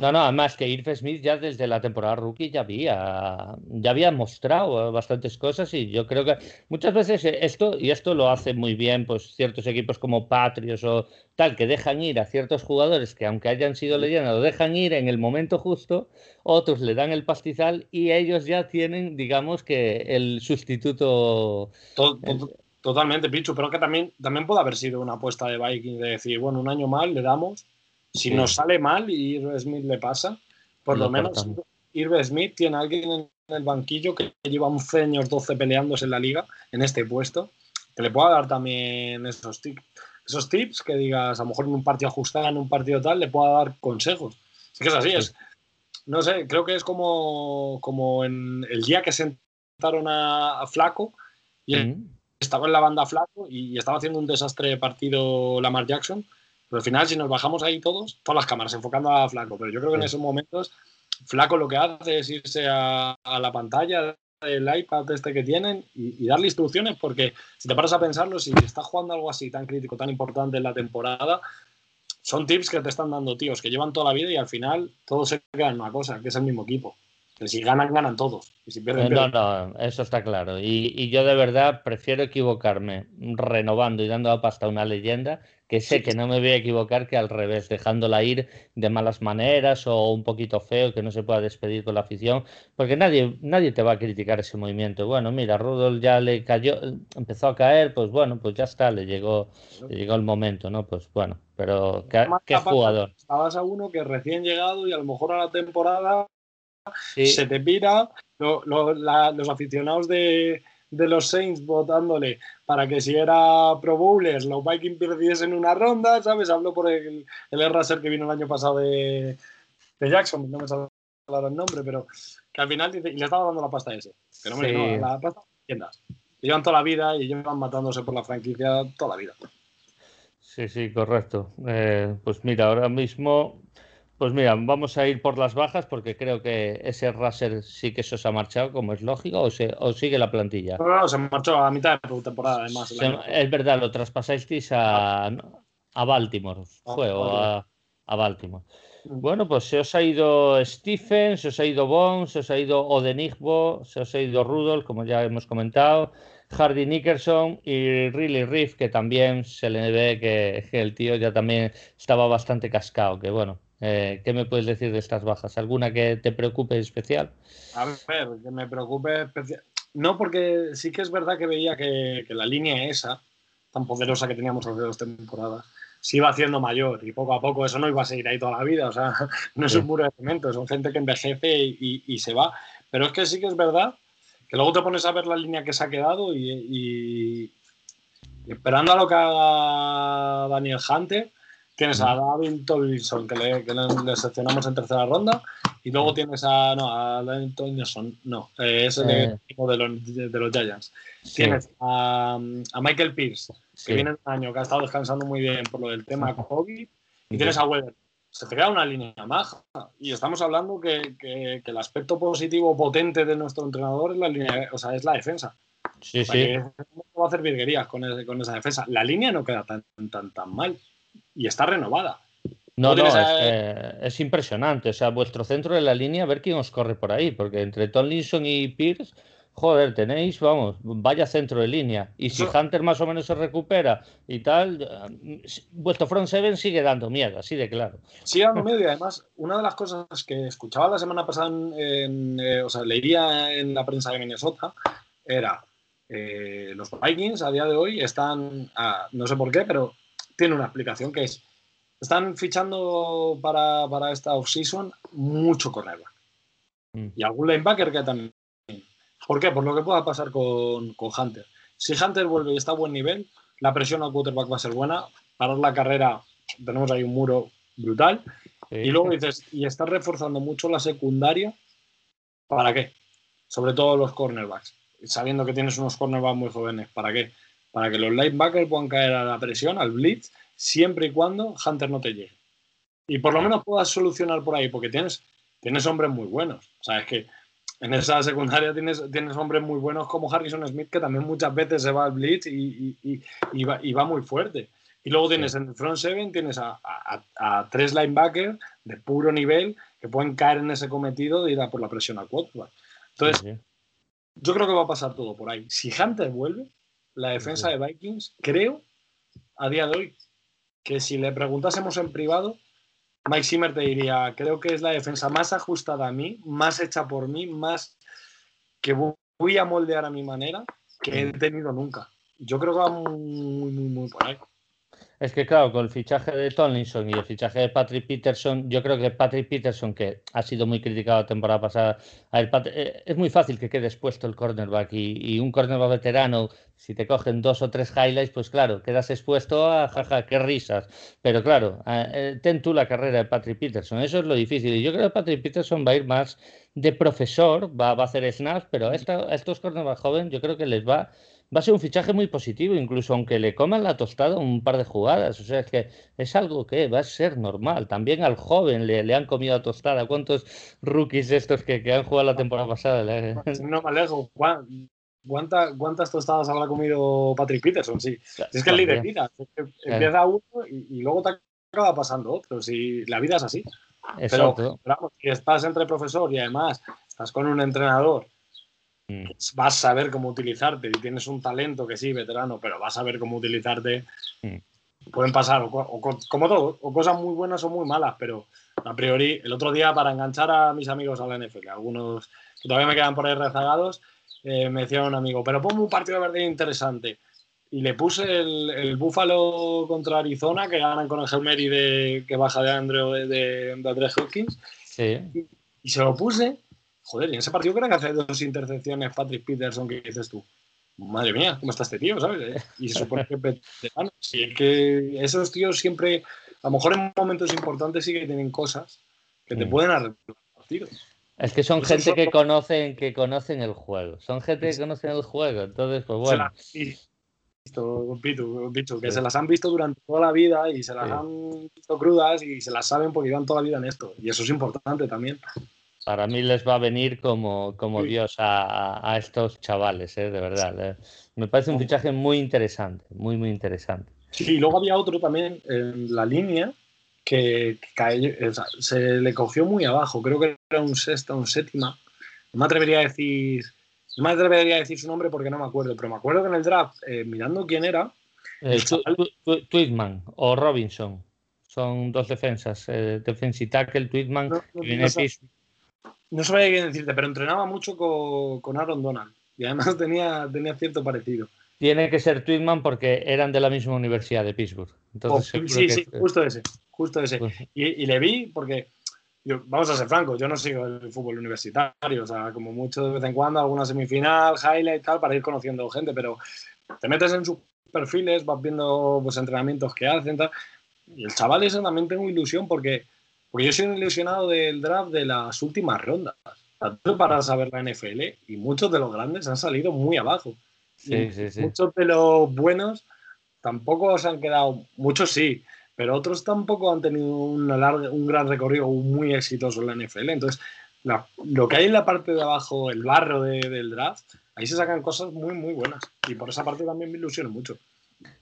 no, no, además que Irv Smith ya desde la temporada rookie ya había, ya había mostrado bastantes cosas y yo creo que muchas veces esto, y esto lo hacen muy bien pues ciertos equipos como Patriots o tal, que dejan ir a ciertos jugadores que aunque hayan sido leyendas, lo dejan ir en el momento justo, otros le dan el pastizal y ellos ya tienen, digamos que el sustituto... Totalmente, Pichu, pero que también, también puede haber sido una apuesta de Vikings de decir, bueno, un año mal le damos, si nos sale mal y Irv Smith le pasa, por lo, menos Irv Smith tiene a alguien en el banquillo que lleva 11 años, 12 peleándose en la liga, en este puesto, que le pueda dar también esos tips, esos tips que digas, a lo mejor en un partido ajustado, en un partido tal, le pueda dar consejos. Es que es así, es. No sé, creo que es como, como en el día que sentaron a, Flaco y estaba en la banda flaco y estaba haciendo un desastre partido Lamar Jackson. Pero al final, si nos bajamos ahí todos, todas las cámaras enfocando a Flaco. Pero yo creo que en esos momentos, Flaco lo que hace es irse a, la pantalla del iPad este que tienen y, darle instrucciones, porque si te paras a pensarlo, si estás jugando algo así tan crítico, tan importante en la temporada, son tips que te están dando tíos que llevan toda la vida y al final todos se quedan en una cosa, que es el mismo equipo. Que si ganan, ganan todos. Y si pierden, No, no, eso está claro. Y, yo de verdad prefiero equivocarme renovando y dando a pasta a una leyenda, que sé que no me voy a equivocar que al revés, dejándola ir de malas maneras o un poquito feo, que no se pueda despedir con la afición, porque nadie, nadie te va a criticar ese movimiento. Bueno, mira, Rudolf ya le cayó, empezó a caer, pues bueno, pues ya está, le llegó, le llegó el momento, ¿no? Pues bueno, pero ¿qué, qué jugador? Estabas a uno que recién llegado y a lo mejor a la temporada se te pira, los aficionados de, los Saints votándole para que si era Pro Bowlers, los Vikings perdiesen una ronda, ¿sabes? Hablo por el, el Racer que vino el año pasado de, de Jackson, no me sale el nombre, pero que al final dice, y le estaba dando la pasta a ese. Pero hombre, no, la pasta, tiendas. Llevan toda la vida y llevan matándose por la franquicia toda la vida. Sí, sí, correcto. Eh, pues mira, ahora mismo pues mira, vamos a ir por las bajas porque creo que ese Raser sí que eso se ha marchado, como es lógico, o, se, o sigue la plantilla. No, no, se marchó a mitad de temporada, además. es verdad, lo traspasáis a, a Baltimore, ah, fue, a, a, Baltimore. Mm. Bueno, pues se os ha ido Stephen, se os ha ido Bones, se os ha ido Odenigbo, se os ha ido Rudolph, como ya hemos comentado, Hardy Nickerson y Riley Riff, que también se le ve que, que el tío ya también estaba bastante cascado, que bueno, eh, ¿Qué me puedes decir de estas bajas? ¿Alguna que te preocupe especial? A ver, que me preocupe especial. No, porque sí que es verdad que veía que, la línea esa, tan poderosa que teníamos hace dos temporadas, se iba haciendo mayor y poco a poco eso no iba a seguir ahí toda la vida. O sea, no es un muro de cemento, son gente que envejece y, se va. Pero es que sí que es verdad que luego te pones a ver la línea que se ha quedado y, y esperando a lo que haga Daniel Hunter Tienes a David Tomlinson, que le, que le, seleccionamos en tercera ronda, y luego tienes a, no, a David Tomlinson, no, eh, es el eh. equipo de los, de, los Giants. Tienes a, a, Michael Pierce, que viene un año, que ha estado descansando muy bien por lo del tema COVID, y tienes a Weather. se te queda una línea maja. Y estamos hablando que, el aspecto positivo potente de nuestro entrenador es la línea, o sea, es la defensa. Sí, sí. va a hacer virguerías con, con, esa defensa. La línea no queda tan, tan, tan mal y está renovada. No, no, es, impresionante. O sea, vuestro centro de la línea, a ver quién os corre por ahí, porque entre Tomlinson y Pierce joder, tenéis, vamos, vaya centro de línea. Y si Hunter más o menos se recupera y tal, eh, vuestro front seven sigue dando miedo, así de claro. Sigue dando miedo y además, una de las cosas que escuchaba la semana pasada, en, eh, o sea, leía en la prensa de Minnesota, era eh, los Vikings a día de hoy están, no sé por qué, pero tiene una explicación que es, están fichando para, para esta offseason mucho cornerback. Mm. Y algún linebacker que también ¿Por qué? Por lo que pueda pasar con, Hunter. Si Hunter vuelve y está a buen nivel, la presión al quarterback va a ser buena. Parar la carrera, tenemos ahí un muro brutal. Y luego dices, y estás reforzando mucho la secundaria. ¿Para qué? Sobre todo los cornerbacks. Sabiendo que tienes unos cornerbacks muy jóvenes. ¿Para qué? Para que los linebackers puedan caer a la presión, al blitz, siempre y cuando Hunter no te llegue. Y por lo menos puedas solucionar por ahí, porque tienes, tienes hombres muy buenos. O sea, es que en esa secundaria tienes, tienes hombres muy buenos como Harrison Smith, que también muchas veces se va al blitz y, y, va, muy fuerte. Y luego tienes en el front seven, tienes a, tres linebackers de puro nivel que pueden caer en ese cometido de ir a por la presión a quarterback. Entonces, yo creo que va a pasar todo por ahí. Si Hunter vuelve, la defensa de Vikings, creo, a día de hoy, que si le preguntásemos en privado, Mike Zimmer te diría, creo que es la defensa más ajustada a mí, más hecha por mí, más que voy a moldear a mi manera que he tenido nunca. Yo creo que va muy, muy, muy por ahí. Es que claro, con el fichaje de Tomlinson y el fichaje de Patrick Peterson, yo creo que Patrick Peterson, que ha sido muy criticado la temporada pasada, eh, es muy fácil que quede expuesto el cornerback y, un cornerback veterano, si te cogen dos o tres highlights, pues claro, quedas expuesto a jaja, qué risas. Pero claro, eh, ten tú la carrera de Patrick Peterson, eso es lo difícil. Y yo creo que Patrick Peterson va a ir más de profesor, va, a hacer snaps, pero a, a estos cornerbacks jóvenes yo creo que les va va a ser un fichaje muy positivo, incluso aunque le coman la tostada un par de jugadas. O sea, es que es algo que va a ser normal. También al joven le, han comido la tostada. ¿Cuántos rookies estos que, han jugado la temporada pasada? No me alejo. ¿Cuántas tostadas habrá comido Patrick Peterson? Sí. Es que es líder vida. Empieza uno y, luego te acaba pasando otro. Si la vida es así. Pero, pero si estás entre profesor y además estás con un entrenador. Vas a saber cómo utilizarte y tienes un talento que sí, veterano, pero vas a saber cómo utilizarte. Mm. Pueden pasar, o, como todo, o cosas muy buenas o muy malas, pero a priori, el otro día para enganchar a mis amigos a la NFL, algunos que todavía me quedan por ahí rezagados, eh, me decía un amigo, pero pongo un partido de verdad interesante. Y le puse el, el Búfalo contra Arizona, que ganan con el Helmeri de, que baja de Andrew de, de, Andrés Hawkins. y se lo puse joder, y en ese partido creo que hace dos intercepciones Patrick Peterson que dices tú, madre mía, ¿cómo está este tío? ¿sabes? Y se supone que es veterano. Sí, es que esos tíos siempre, a lo mejor en momentos importantes sí que tienen cosas que te mm. pueden arreglar partidos. Es que son gente que conocen, que conocen el juego. Son gente que conocen el juego. Entonces, pues bueno. Visto, dicho, que se las han visto durante toda la vida y se las han visto crudas y se las saben porque llevan toda la vida en esto. Y eso es importante también. Para mí les va a venir como, como Dios a, estos chavales, ¿eh? de verdad. ¿eh? Me parece un fichaje muy interesante, muy, muy interesante. Sí, y luego había otro también en la línea que, se le cogió muy abajo. Creo que era un sexta, un séptima. No me atrevería a decir, no me atrevería a decir su nombre porque no me acuerdo, pero me acuerdo que en el draft, eh, mirando quién era. Tweetman o Robinson. Son dos defensas. Eh, defensa y tackle, Tweetman. No sabía qué decirte, pero entrenaba mucho con, Aaron Donald y además tenía, tenía cierto parecido. Tiene que ser Twitman porque eran de la misma universidad de Pittsburgh. Entonces, oh, sí, sí, justo ese, justo ese. Pues y, le vi porque, vamos a ser francos, yo no sigo el fútbol universitario, o sea, como mucho de vez en cuando, alguna semifinal, highlight y tal, para ir conociendo gente, pero te metes en sus perfiles, vas viendo pues, entrenamientos que hacen, tal, y el chaval ese también tengo ilusión porque porque yo soy un ilusionado del draft de las últimas rondas. Tanto para saber la NFL y muchos de los grandes han salido muy abajo. Sí, sí, sí. Muchos de los buenos tampoco se han quedado, muchos sí, pero otros tampoco han tenido un gran recorrido muy exitoso en la NFL. Entonces, lo que hay en la parte de abajo, el barro del draft, ahí se sacan cosas muy, muy buenas. Y por esa parte también me ilusiono mucho.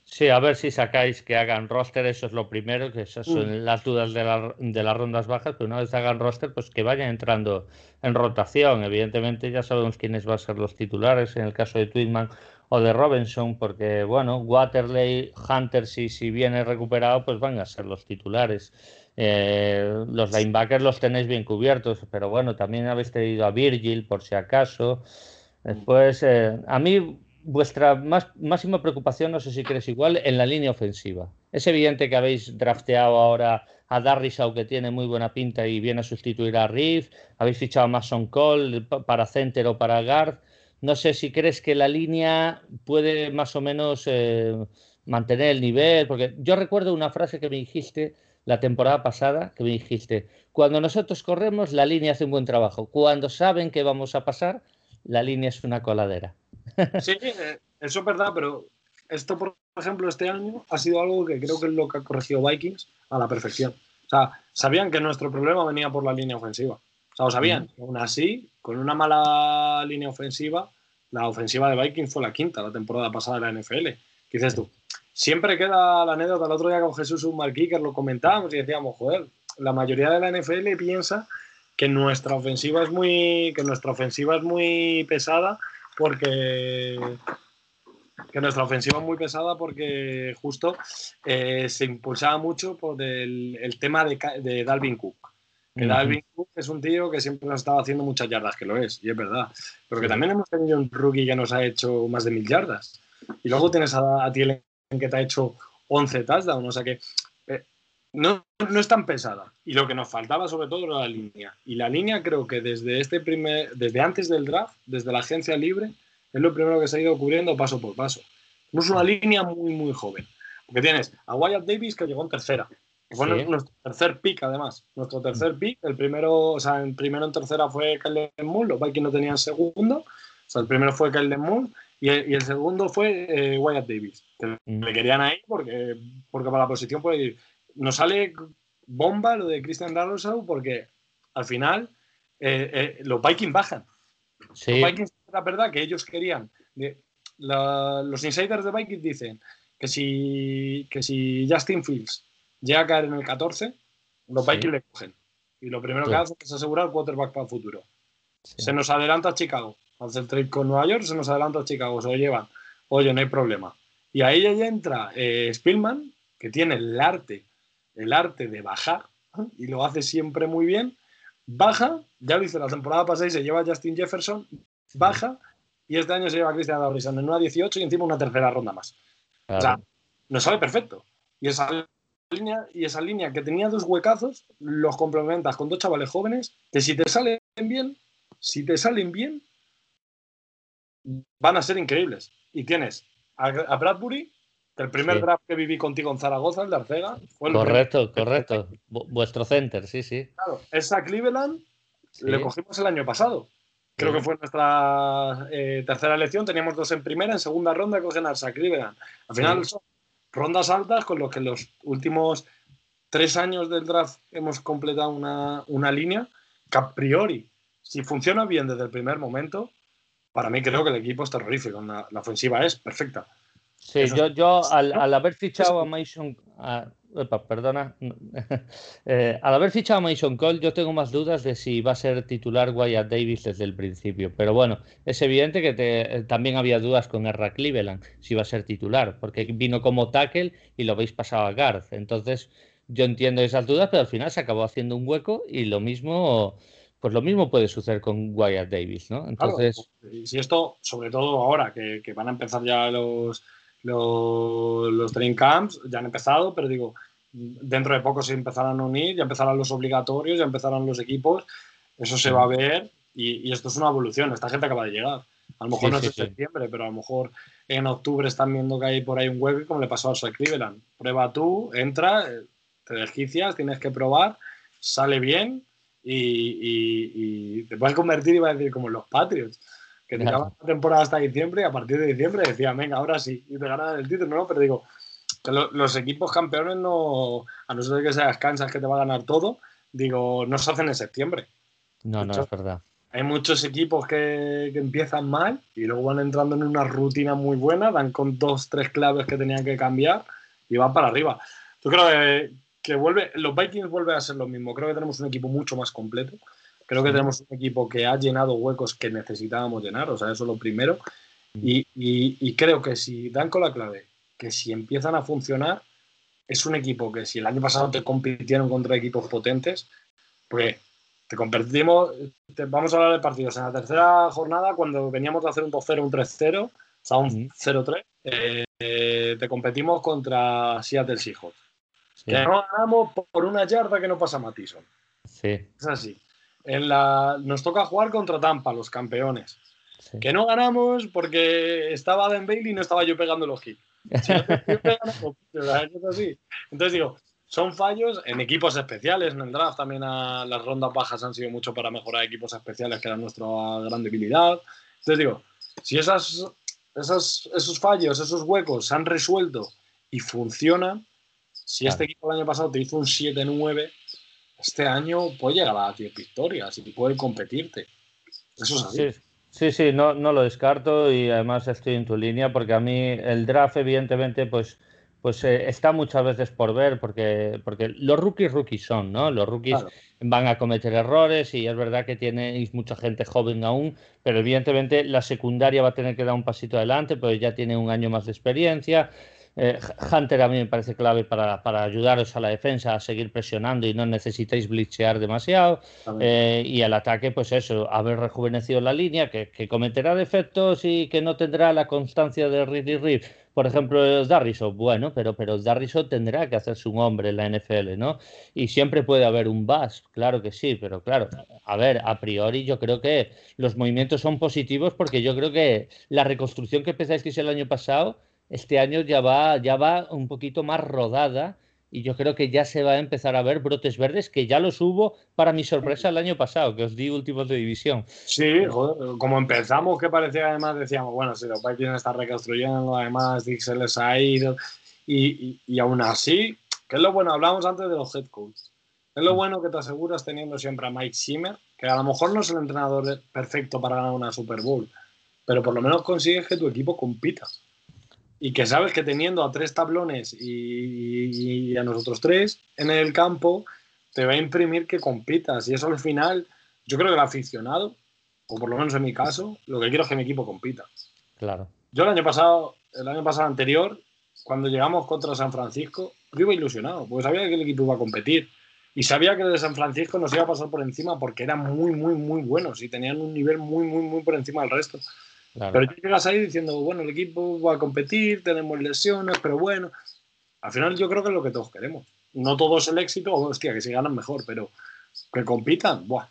Sí, a ver si sacáis que hagan roster, eso es lo primero, que esas son mm. las dudas de, las rondas bajas, pero una vez hagan roster, pues que vayan entrando en rotación. Evidentemente ya sabemos quiénes van a ser los titulares, en el caso de Twitman o de Robinson, porque bueno, Waterley, Hunter, si, si viene recuperado, pues van a ser los titulares. Eh, los linebackers los tenéis bien cubiertos, pero bueno, también habéis tenido a Virgil por si acaso. Después, eh, a mí vuestra más, máxima preocupación, no sé si crees igual, en la línea ofensiva. Es evidente que habéis drafteado ahora a Darrisau, que tiene muy buena pinta y viene a sustituir a Riff. Habéis fichado a Mason Cole para center o para guard. No sé si crees que la línea puede más o menos eh, mantener el nivel, porque yo recuerdo una frase que me dijiste la temporada pasada, que me dijiste, cuando nosotros corremos, la línea hace un buen trabajo. Cuando saben que vamos a pasar, la línea es una coladera. Sí, eh, eso es verdad, pero esto, por ejemplo, este año ha sido algo que creo que es lo que ha corregido Vikings a la perfección. O sea, sabían que nuestro problema venía por la línea ofensiva. O sea, lo sabían. Aún así, con una mala línea ofensiva, la ofensiva de Vikings fue la quinta la temporada pasada de la NFL. ¿Qué dices tú? Siempre queda la anécdota. El otro día con Jesús Marquiker lo comentábamos y decíamos, joder, la mayoría de la NFL piensa que nuestra ofensiva es muy, que nuestra ofensiva es muy pesada porque que nuestra ofensiva es muy pesada porque justo eh, se impulsaba mucho por el, tema de, Dalvin Cook. Que Dalvin Cook es un tío que siempre nos estaba haciendo muchas yardas, que lo es, y es verdad. Pero que también hemos tenido un rookie que nos ha hecho más de mil yardas. Y luego tienes a, a Thielen que te ha hecho 11 touchdowns. O sea que no, no, es tan pesada. Y lo que nos faltaba sobre todo era la línea. Y la línea creo que desde, este primer, desde antes del draft, desde la agencia libre, es lo primero que se ha ido cubriendo paso por paso. Es una línea muy, muy joven. Porque tienes a Wyatt Davis que llegó en tercera. Fue nuestro tercer pick, además. Nuestro tercer pick. El primero, o sea, el primero en tercera fue Kyle Moore. Los Vikings no tenían segundo. O sea, el primero fue Kyle Moore. Y el, segundo fue eh, Wyatt Davis. Que mm. le querían ahí porque, porque para la posición puede ir nos sale bomba lo de Christian Darrow porque al final eh, eh, los Vikings bajan. Los Vikings, la verdad que ellos querían. los insiders de Vikings dicen que si, que si Justin Fields llega a caer en el 14, los Vikings le cogen. Y lo primero que hacen es asegurar quarterback para el futuro. Se nos adelanta a Chicago. Hace el trade con Nueva York, se nos adelanta a Chicago, se lo llevan. Oye, no hay problema. Y ahí ya entra eh, Spielman, que tiene el arte el arte de bajar, y lo hace siempre muy bien, baja, ya lo hizo la temporada pasada y se lleva a Justin Jefferson, baja, y este año se lleva a Christian Dawson en una 18 y encima una tercera ronda más. O sea, nos sale perfecto. Y esa línea, y esa línea que tenía dos huecazos, los complementas con dos chavales jóvenes que si te salen bien, si te salen bien, van a ser increíbles. Y tienes a Bradbury, el primer draft que viví contigo en Zaragoza, el de Arcega, fue el Correcto, correcto. Vuestro center, sí, sí. Claro, esa Cleveland le cogimos el año pasado. Creo que fue nuestra eh, tercera elección. Teníamos dos en primera, en segunda ronda cogen a Cleveland. Al final son rondas altas con los que en los últimos tres años del draft hemos completado una, una línea que a priori, si funciona bien desde el primer momento, para mí creo que el equipo es terrorífico. la ofensiva es perfecta. Sí, yo, yo al, haber fichado a Mason. perdona. Eh, al haber fichado a Mason Cole, yo tengo más dudas de si va a ser titular Wyatt Davis desde el principio. Pero bueno, es evidente que eh, también había dudas con Erra Cleveland, si va a ser titular, porque vino como tackle y lo habéis pasado a Garth. Entonces, yo entiendo esas dudas, pero al final se acabó haciendo un hueco y lo mismo. Pues lo mismo puede suceder con Wyatt Davis, ¿no? Entonces. si esto, sobre todo ahora que van a empezar ya los, los, los training camps ya han empezado, pero digo, dentro de poco se empezarán a unir, ya empezarán los obligatorios, ya empezarán los equipos, eso se va a ver y, esto es una evolución, esta gente acaba de llegar. A lo mejor no es en septiembre, pero a lo mejor en octubre están viendo que hay por ahí un web como le pasó a Soy Cleveland. Prueba tú, entra, eh, te desquicias, tienes que probar, sale bien y, te puedes convertir, iba a decir, como los Patriots que te la temporada hasta diciembre y a partir de diciembre decía, venga, ahora sí, y te ganan el título, ¿no? Pero digo, los equipos campeones no, a no ser que seas Kansas que te va a ganar todo, digo, no se hacen en septiembre. No, no, es verdad. Hay muchos equipos que, que, empiezan mal y luego van entrando en una rutina muy buena, dan con dos, tres claves que tenían que cambiar y van para arriba. Yo creo que, que vuelve, los Vikings vuelven a ser lo mismo. Creo que tenemos un equipo mucho más completo. Creo que tenemos un equipo que ha llenado huecos que necesitábamos llenar, o sea, eso es lo primero. Y, y, y creo que si dan con la clave, que si empiezan a funcionar, es un equipo que si el año pasado te compitieron contra equipos potentes, pues te competimos, vamos a hablar de partidos. En la tercera jornada, cuando veníamos de hacer un 2-0, un 3-0, o sea, un 0-3, eh, te competimos contra Seattle Seahawks. Que no ganamos por una yarda que no pasa Matison. Sí. Es así. En la, nos toca jugar contra Tampa, los campeones. Sí. Que no ganamos porque estaba Dan Bailey y no estaba yo pegando los hits. Si no es así. Entonces digo, son fallos en equipos especiales. En el draft también a, las rondas bajas han sido mucho para mejorar equipos especiales, que era nuestra gran debilidad. Entonces digo, si esas, esas, esos fallos, esos huecos se han resuelto y funcionan, si este equipo el año pasado te hizo un 7-9, este año puede llegar a 10 victorias y puede competirte. Eso es así. Sí. Sí, sí, no, no lo descarto y además estoy en tu línea porque a mí el draft evidentemente pues, pues eh, está muchas veces por ver porque, porque los rookies rookies son, ¿no? Los rookies claro. van a cometer errores y es verdad que tenéis mucha gente joven aún, pero evidentemente la secundaria va a tener que dar un pasito adelante, pues ya tiene un año más de experiencia. Eh, Hunter a mí me parece clave para, para, ayudaros a la defensa a seguir presionando y no necesitáis blichear demasiado. Eh, y al ataque, pues eso, haber rejuvenecido la línea, que, que, cometerá defectos y que no tendrá la constancia de Reed y Reed. Por ejemplo, Darrison, bueno, pero, pero Darrison tendrá que hacerse un hombre en la NFL, ¿no? Y siempre puede haber un bust, claro que sí, pero claro, a ver, a priori yo creo que los movimientos son positivos porque yo creo que la reconstrucción que empezasteis el año pasado este año ya va, ya va un poquito más rodada y yo creo que ya se va a empezar a ver brotes verdes, que ya los hubo para mi sorpresa el año pasado, que os di últimos de división. Sí, joder, como empezamos, que parecía además, decíamos, bueno, si los Vikings están reconstruyendo, además Dick se les ha ido, y, y, y, aún así, que es lo bueno, hablamos antes de los head coaches, es lo bueno que te aseguras teniendo siempre a Mike Zimmer, que a lo mejor no es el entrenador perfecto para ganar una Super Bowl, pero por lo menos consigues que tu equipo compita y que sabes que teniendo a tres tablones y, y, a nosotros tres en el campo, te va a imprimir que compitas. Y eso al final, yo creo que el aficionado, o por lo menos en mi caso, lo que quiero es que mi equipo compita. Claro. Yo el año pasado, el año pasado anterior, cuando llegamos contra San Francisco, yo iba ilusionado, porque sabía que el equipo iba a competir. Y sabía que de San Francisco nos iba a pasar por encima porque eran muy, muy, muy buenos y tenían un nivel muy, muy, muy por encima del resto. Claro. Pero tú llegas ahí diciendo, bueno, el equipo va a competir, tenemos lesiones, pero bueno. Al final yo creo que es lo que todos queremos. No todo es el éxito, hostia, que si ganan mejor, pero que compitan, buah.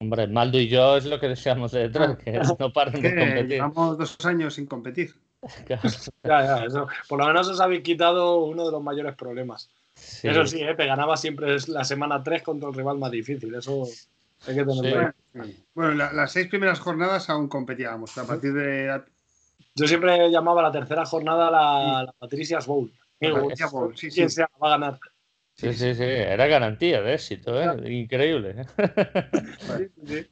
Hombre, Maldo y yo es lo que deseamos de detrás, que no paren de competir. Llevamos dos años sin competir. Ya, ya, eso. Por lo menos os habéis quitado uno de los mayores problemas. Sí. Eso sí, ¿eh? te ganaba siempre la semana 3 contra el rival más difícil. Eso hay que tenerlo sí. Bueno, la, las seis primeras jornadas aún competíamos. A partir de. Yo siempre llamaba la tercera jornada la, la Patricia's Bowl. La Patricia Bowl, sí, ¿Quién sí. sea va a ganar? Sí, sí, sí, era garantía de éxito, ¿eh? increíble.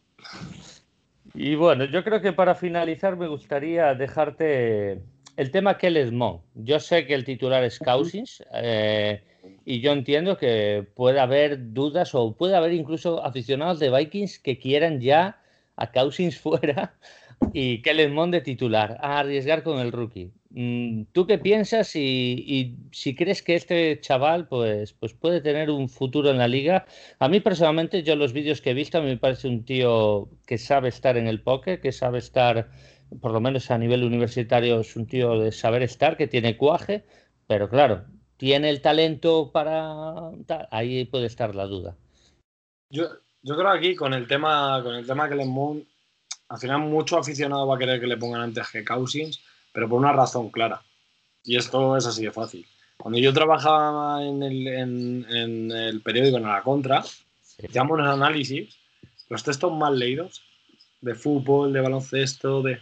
y bueno, yo creo que para finalizar me gustaría dejarte el tema Kellen Mond. Yo sé que el titular es Cousins, eh, y yo entiendo que puede haber dudas o puede haber incluso aficionados de Vikings que quieran ya a Cousins fuera y Kellen Mond de titular, a arriesgar con el rookie. Mm, ¿Tú qué piensas y, y, si crees que este chaval pues, pues puede tener un futuro en la liga? A mí personalmente, yo los vídeos que he visto, a mí me parece un tío que sabe estar en el poker, que sabe estar, por lo menos a nivel universitario, es un tío de saber estar, que tiene cuaje, pero claro, tiene el talento para ahí puede estar la duda. Yo, yo creo aquí con el tema con el tema que le Moon, al final mucho aficionado va a querer que le pongan antes que Cousins, pero por una razón clara. Y esto es así de fácil. Cuando yo trabajaba en el, en, en el periódico en la contra, sí. hacíamos un análisis, los textos más leídos de fútbol, de baloncesto, de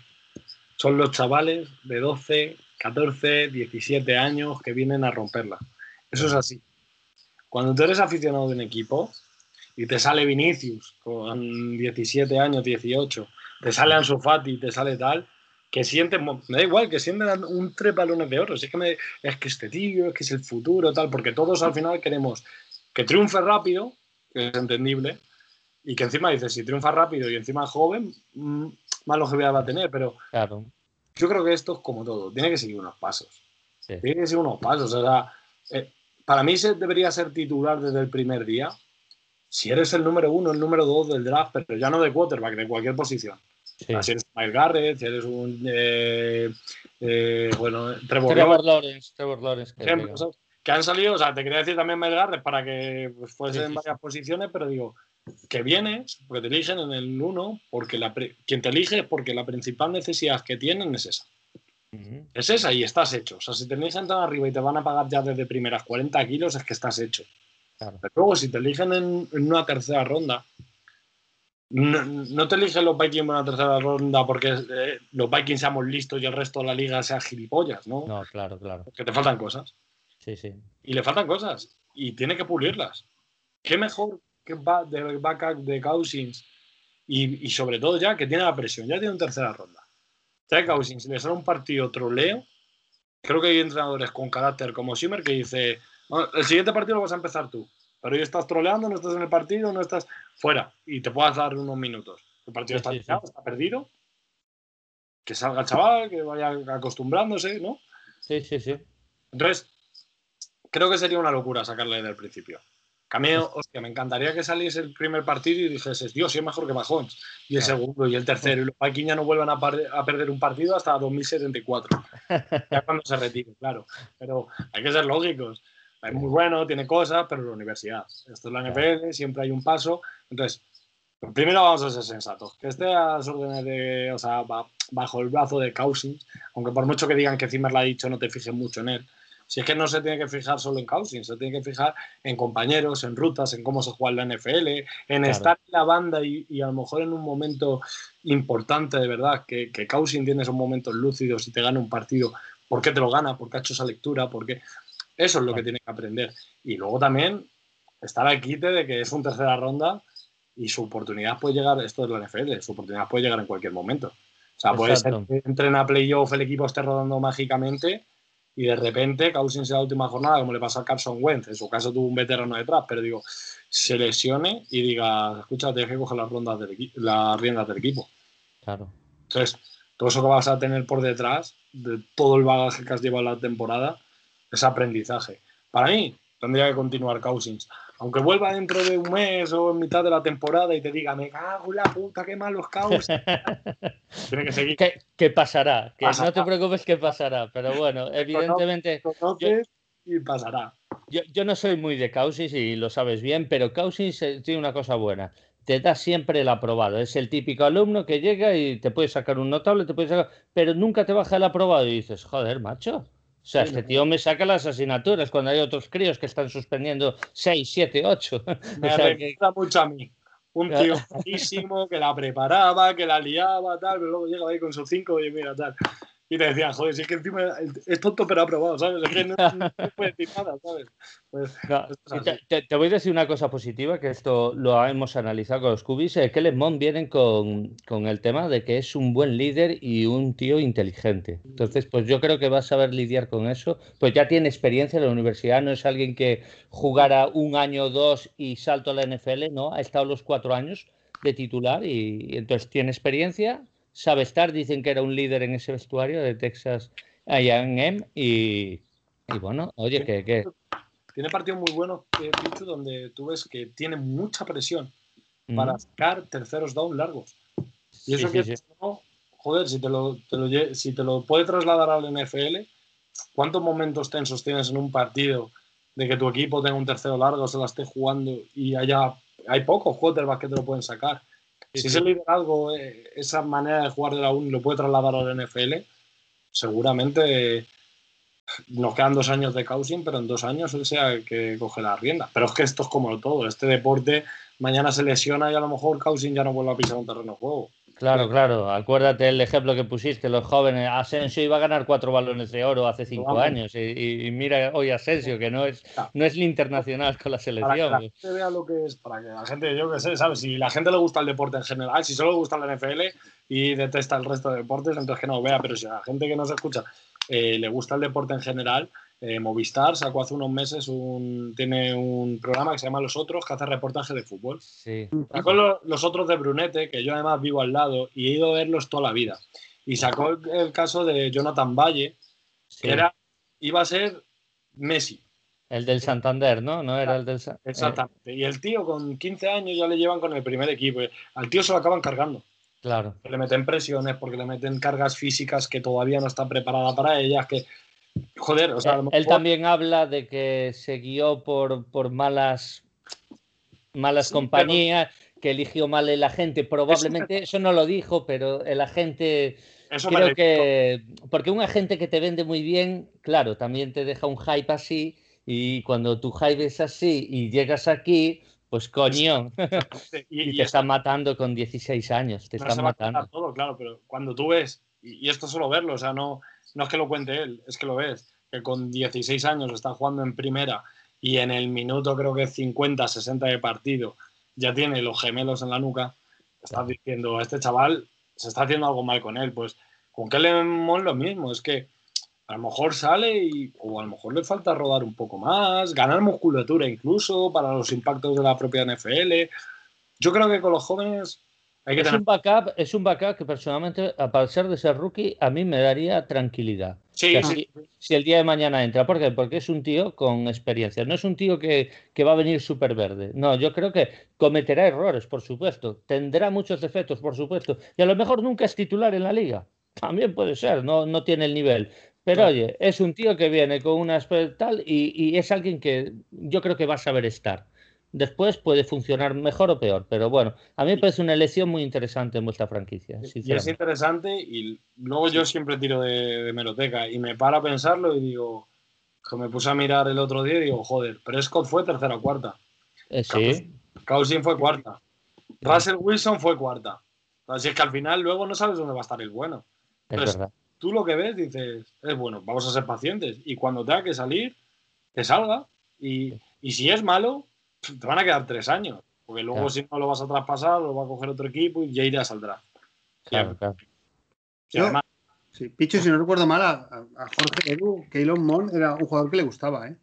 son los chavales de 12, 14, 17 años que vienen a romperla. Eso es así. Cuando tú eres aficionado de un equipo y te sale Vinicius con 17 años, 18, te sale Ansu Fati, te sale tal, que sienten, me da igual, que sienten un tres balones de oro. Es que, es que este tío, es que es el futuro, tal, porque todos al final queremos que triunfe rápido, que es entendible, y que encima dices, si triunfa rápido y encima joven, más longevidad va a tener, pero claro. yo creo que esto es como todo, tiene que seguir unos pasos. Tiene que seguir unos pasos. O sea, eh, para mí se debería ser titular desde el primer día. Si eres el número uno, el número dos del draft, pero ya no de quarterback, de cualquier posición. si eres Miles Garrett, si eres un. Eh, eh, bueno, Trevor, Trevor Lawrence. Trevor Lawrence que, han salido, o sea, te quería decir también Miles Garrett para que pues, fuesen en varias posiciones, pero digo, que vienes, porque te eligen en el 1, porque la quien te elige es porque la principal necesidad que tienen es esa. Es esa y estás hecho. O sea, si te eligen tan arriba y te van a pagar ya desde primeras 40 kilos, es que estás hecho. Pero luego, si te eligen en, una tercera ronda, no, te eligen los Vikings en una tercera ronda porque eh, los Vikings seamos listos y el resto de la liga sea gilipollas, ¿no? No, claro, claro. Porque te faltan cosas. Sí, sí. Y le faltan cosas. Y tiene que pulirlas. ¿Qué mejor que va de backup de Cousins y, sobre todo ya que tiene la presión, ya tiene una tercera ronda. Ya Cousins le sale un partido troleo, creo que hay entrenadores con carácter como Simmer que dice, el siguiente partido lo vas a empezar tú, pero hoy estás troleando, no estás en el partido, no estás fuera y te puedas dar unos minutos. El partido está, está perdido. Que salga el chaval, que vaya acostumbrándose, ¿no? Sí, sí, sí. Entonces, creo que sería una locura sacarle desde el principio. Cameo, hostia, me encantaría que saliese el primer partido y dijese, Dios, sí es mejor que Mahomes. Y el segundo y el tercero. Y los Vikings ya no vuelvan a, perder un partido hasta 2074. ya cuando se retire, claro. Pero hay que ser lógicos. Es muy bueno, tiene cosas, pero la universidad. Esto es la NFL, siempre hay un paso. Entonces, primero vamos a ser sensatos. Que esté a las órdenes de, o sea, bajo el brazo de Cousins, aunque por mucho que digan que Zimmer lo ha dicho, no te fijes mucho en él. Si es que no se tiene que fijar solo en Cousins, se tiene que fijar en compañeros, en rutas, en cómo se juega en la NFL, en estar en la banda y, a lo mejor en un momento importante de verdad, que, que Cousins tiene esos momentos lúcidos y te gana un partido, ¿por qué te lo gana? ¿Por qué ha hecho esa lectura? porque Eso es lo que tiene que aprender. Y luego también estar aquí de que es un tercera ronda y su oportunidad puede llegar, esto es la NFL, su oportunidad puede llegar en cualquier momento. O sea, puede ser que entren a playoff, el equipo esté rodando mágicamente y de repente Cousins en la última jornada, como le pasó a Carson Wentz, en su caso tuvo un veterano detrás, pero digo, se lesione y diga, escucha, tienes que coger las, rondas del las riendas del equipo. Claro. Entonces, todo eso que vas a tener por detrás, de todo el bagaje que has llevado la temporada, es aprendizaje. Para mí, tendría que continuar Cousins aunque vuelva dentro de un mes o en mitad de la temporada y te diga, me cago en la puta, qué malos caos. Tiene que seguir. ¿Qué, pasará? Que no te preocupes que pasará, pero bueno, evidentemente. y pasará. Yo, no soy muy de Causis y lo sabes bien, pero Causis eh, tiene una cosa buena. Te da siempre el aprobado. Es el típico alumno que llega y te puede sacar un notable, te puede sacar, pero nunca te baja el aprobado y dices, joder, macho, o sea, este tío me saca las asignaturas cuando hay otros críos que están suspendiendo 6, 7, 8. Me o mucho a mí. Un tío buenísimo que la preparaba, que la liaba, tal, pero luego llega ahí con sus 5 y mira, tal. Y te decían, joder, si es que encima es tonto pero aprobado, ¿sabes? Es que no, puede decir nada, ¿sabes? Pues, te, voy a decir una cosa positiva, que esto lo hemos analizado con los cubis, es que Lemont vienen con, con, el tema de que es un buen líder y un tío inteligente. Entonces, pues yo creo que va a saber lidiar con eso. Pues ya tiene experiencia en la universidad, no es alguien que jugara un año o dos y salto a la NFL, no, ha estado los cuatro años de titular y entonces tiene experiencia sabe estar, dicen que era un líder en ese vestuario de Texas A&M y, y, bueno, oye, que, Tiene partidos muy buenos, eh, Pichu, donde tú ves que tiene mucha presión para sacar terceros down largos. Y eso que, joder, si te, lo, si te lo puede trasladar al NFL, ¿cuántos momentos tensos tienes en un partido de que tu equipo tenga un tercero largo, se la esté jugando y haya, hay pocos quarterbacks que te lo pueden sacar? Si ese liderazgo, eh, esa manera de jugar de la UNI lo puede trasladar a la NFL, seguramente nos quedan dos años de Cousin, pero en dos años él sea el que coge la rienda. Pero es que esto es como todo, este deporte mañana se lesiona y a lo mejor Cousin ya no vuelve a pisar un terreno de juego. Claro, claro. Acuérdate el ejemplo que pusiste, los jóvenes. Asensio iba a ganar cuatro balones de oro hace cinco años. Y, mira hoy Asensio, que no es, no es el internacional con la selección. Para que la gente vea lo que es, para que la gente, yo que sé, ¿sabes? Si la gente le gusta el deporte en general, si solo le gusta la NFL y detesta el resto de deportes, entonces que no lo vea. Pero si a la gente que no se escucha eh, le gusta el deporte en general, eh, Movistar sacó hace unos meses un, tiene un programa que se llama Los Otros, que hace reportaje de fútbol. Sí. Sacó los, Otros de Brunete, que yo además vivo al lado y he ido a verlos toda la vida. Y sacó el, caso de Jonathan Valle, que era, iba a ser Messi. El del Santander, ¿no? No era el del Exactamente. Y el tío con 15 años ya le llevan con el primer equipo. Al tío se lo acaban cargando. Claro. Le meten presiones porque le meten cargas físicas que todavía no está preparada para ellas, que Joder, o sea, él, también habla de que se guió por, por malas, malas compañías, que eligió mal el agente. Probablemente eso, no lo dijo, pero el agente. creo que. Porque un agente que te vende muy bien, claro, también te deja un hype así. Y cuando tu hype es así y llegas aquí, pues coño. y, te están matando con 16 años. Te están matando. Todo, claro, pero cuando tú ves, y, esto solo verlo, o sea, no no es que lo cuente él, es que lo ves, que con 16 años está jugando en primera y en el minuto creo que 50, 60 de partido ya tiene los gemelos en la nuca, estás diciendo, este chaval se está haciendo algo mal con él. Pues con que leemos lo mismo, es que a lo mejor sale y, o a lo mejor le falta rodar un poco más, ganar musculatura incluso para los impactos de la propia NFL. Yo creo que con los jóvenes es, un backup, es un backup que personalmente, a pesar de ser rookie, a mí me daría tranquilidad. Sí, si, el día de mañana entra. ¿Por qué? Porque es un tío con experiencia. No es un tío que, va a venir súper verde. No, yo creo que cometerá errores, por supuesto. Tendrá muchos defectos, por supuesto. Y a lo mejor nunca es titular en la liga. También puede ser, no, no tiene el nivel. Pero oye, es un tío que viene con una tal y, y es alguien que yo creo que va a saber estar. Después puede funcionar mejor o peor, pero bueno, a mí me parece una elección muy interesante en vuestra franquicia. Y es interesante y luego yo siempre tiro de, meroteca y me paro a pensarlo y digo, que me puse a mirar el otro día y digo, joder, Prescott fue tercera o cuarta. Eh, sí. Cousin fue cuarta. Russell Wilson fue cuarta. Así es que al final luego no sabes dónde va a estar el bueno. Es verdad. Tú lo que ves dices, es bueno, vamos a ser pacientes. Y cuando tenga que salir, que salga. Y, y si es malo, te van a quedar tres años. Porque luego, si no lo vas a traspasar, lo va a coger otro equipo y ya irá saldrá. Claro, claro. Sí, Picho, si no recuerdo mal, a, Jorge Edu, Keylon Mon era un jugador que le gustaba, ¿eh?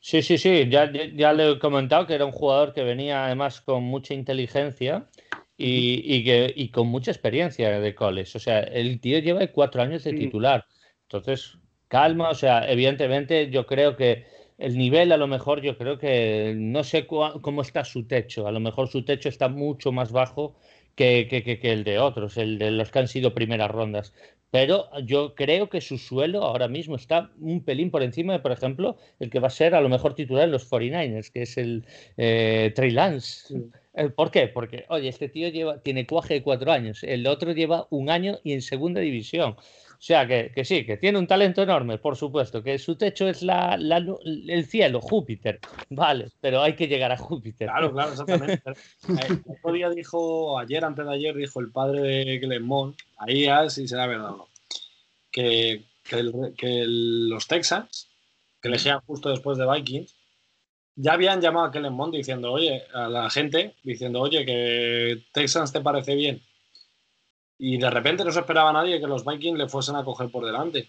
Sí, sí, sí, ya, ya, le he comentado que era un jugador que venía además con mucha inteligencia y, que, y con mucha experiencia de coles. O sea, el tío lleva cuatro años de titular. Entonces, calma, o sea, evidentemente yo creo que el nivel a lo mejor yo creo que no sé cómo está su techo, a lo mejor su techo está mucho más bajo que, que, el de otros, el de los que han sido primeras rondas. Pero yo creo que su suelo ahora mismo está un pelín por encima de, por ejemplo, el que va a ser a lo mejor titular en los 49ers, que es el eh, Trey Lance. Eh, ¿Por qué? Porque, oye, este tío lleva, tiene cuaje de cuatro años, el otro lleva un año y en segunda división. O sea, que, sí, que tiene un talento enorme, por supuesto, que su techo es la, el cielo, Júpiter. Vale, pero hay que llegar a Júpiter. Claro, claro, exactamente. el otro día dijo, ayer, antes de ayer, dijo el padre de Clemont, ahí ya sí será verdad no, que, que, los Texans, que elegían justo después de Vikings, ya habían llamado a Kellen diciendo, oye, a la gente, diciendo, oye, que Texans te parece bien y de repente no se esperaba nadie que los Vikings le fuesen a coger por delante.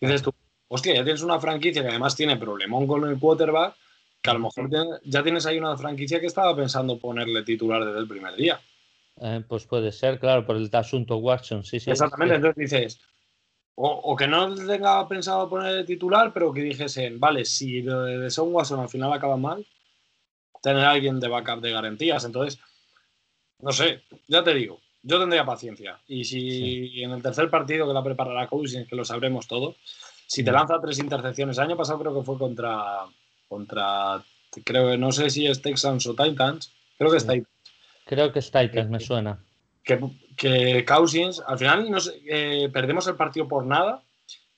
dices tú, hostia, ya tienes una franquicia que además tiene problemón con el quarterback, que a lo mejor ya tienes ahí una franquicia que estaba pensando ponerle titular desde el primer día. Eh, pues puede ser, claro, por el asunto Watson, sí, sí. Exactamente, entonces dices, o, que no tenga pensado poner titular, pero que dijesen, vale, si lo de Son Watson al final acaba mal, tener a alguien de backup de garantías. Entonces, no sé, ya te digo, yo tendría paciencia. Y si en el tercer partido que la preparará Cousins, que lo sabremos todos, si te lanza tres intercepciones, el año pasado creo que fue contra, contra creo que no sé si es Texans o Titans, creo que es Titans. Creo que es Titans, me suena. Que, que Cousins, al final no eh, perdemos el partido por nada,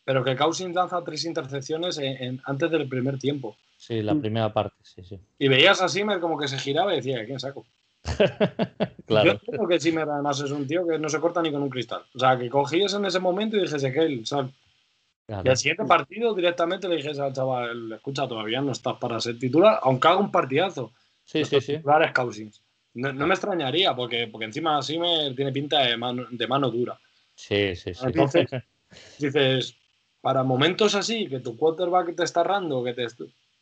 pero que Cousins lanza tres intercepciones antes del primer tiempo. Sí, la primera parte, sí, sí. Y veías a Simmer como que se giraba y decía, ¿quién saco? claro. Yo creo que Zimmer además es un tío que no se corta ni con un cristal. O sea, que cogías en ese momento y dijese que él, sal. claro. Y al siguiente partido directamente le dijese al chaval, escucha, todavía no estás para ser titular, aunque haga un partidazo. Sí, sí, sí. Cousins. No, no me extrañaría, porque, porque encima Zimmer tiene pinta de mano, de mano dura. Sí, sí, sí. Entonces, Dices, para momentos así, que tu quarterback te está errando, que te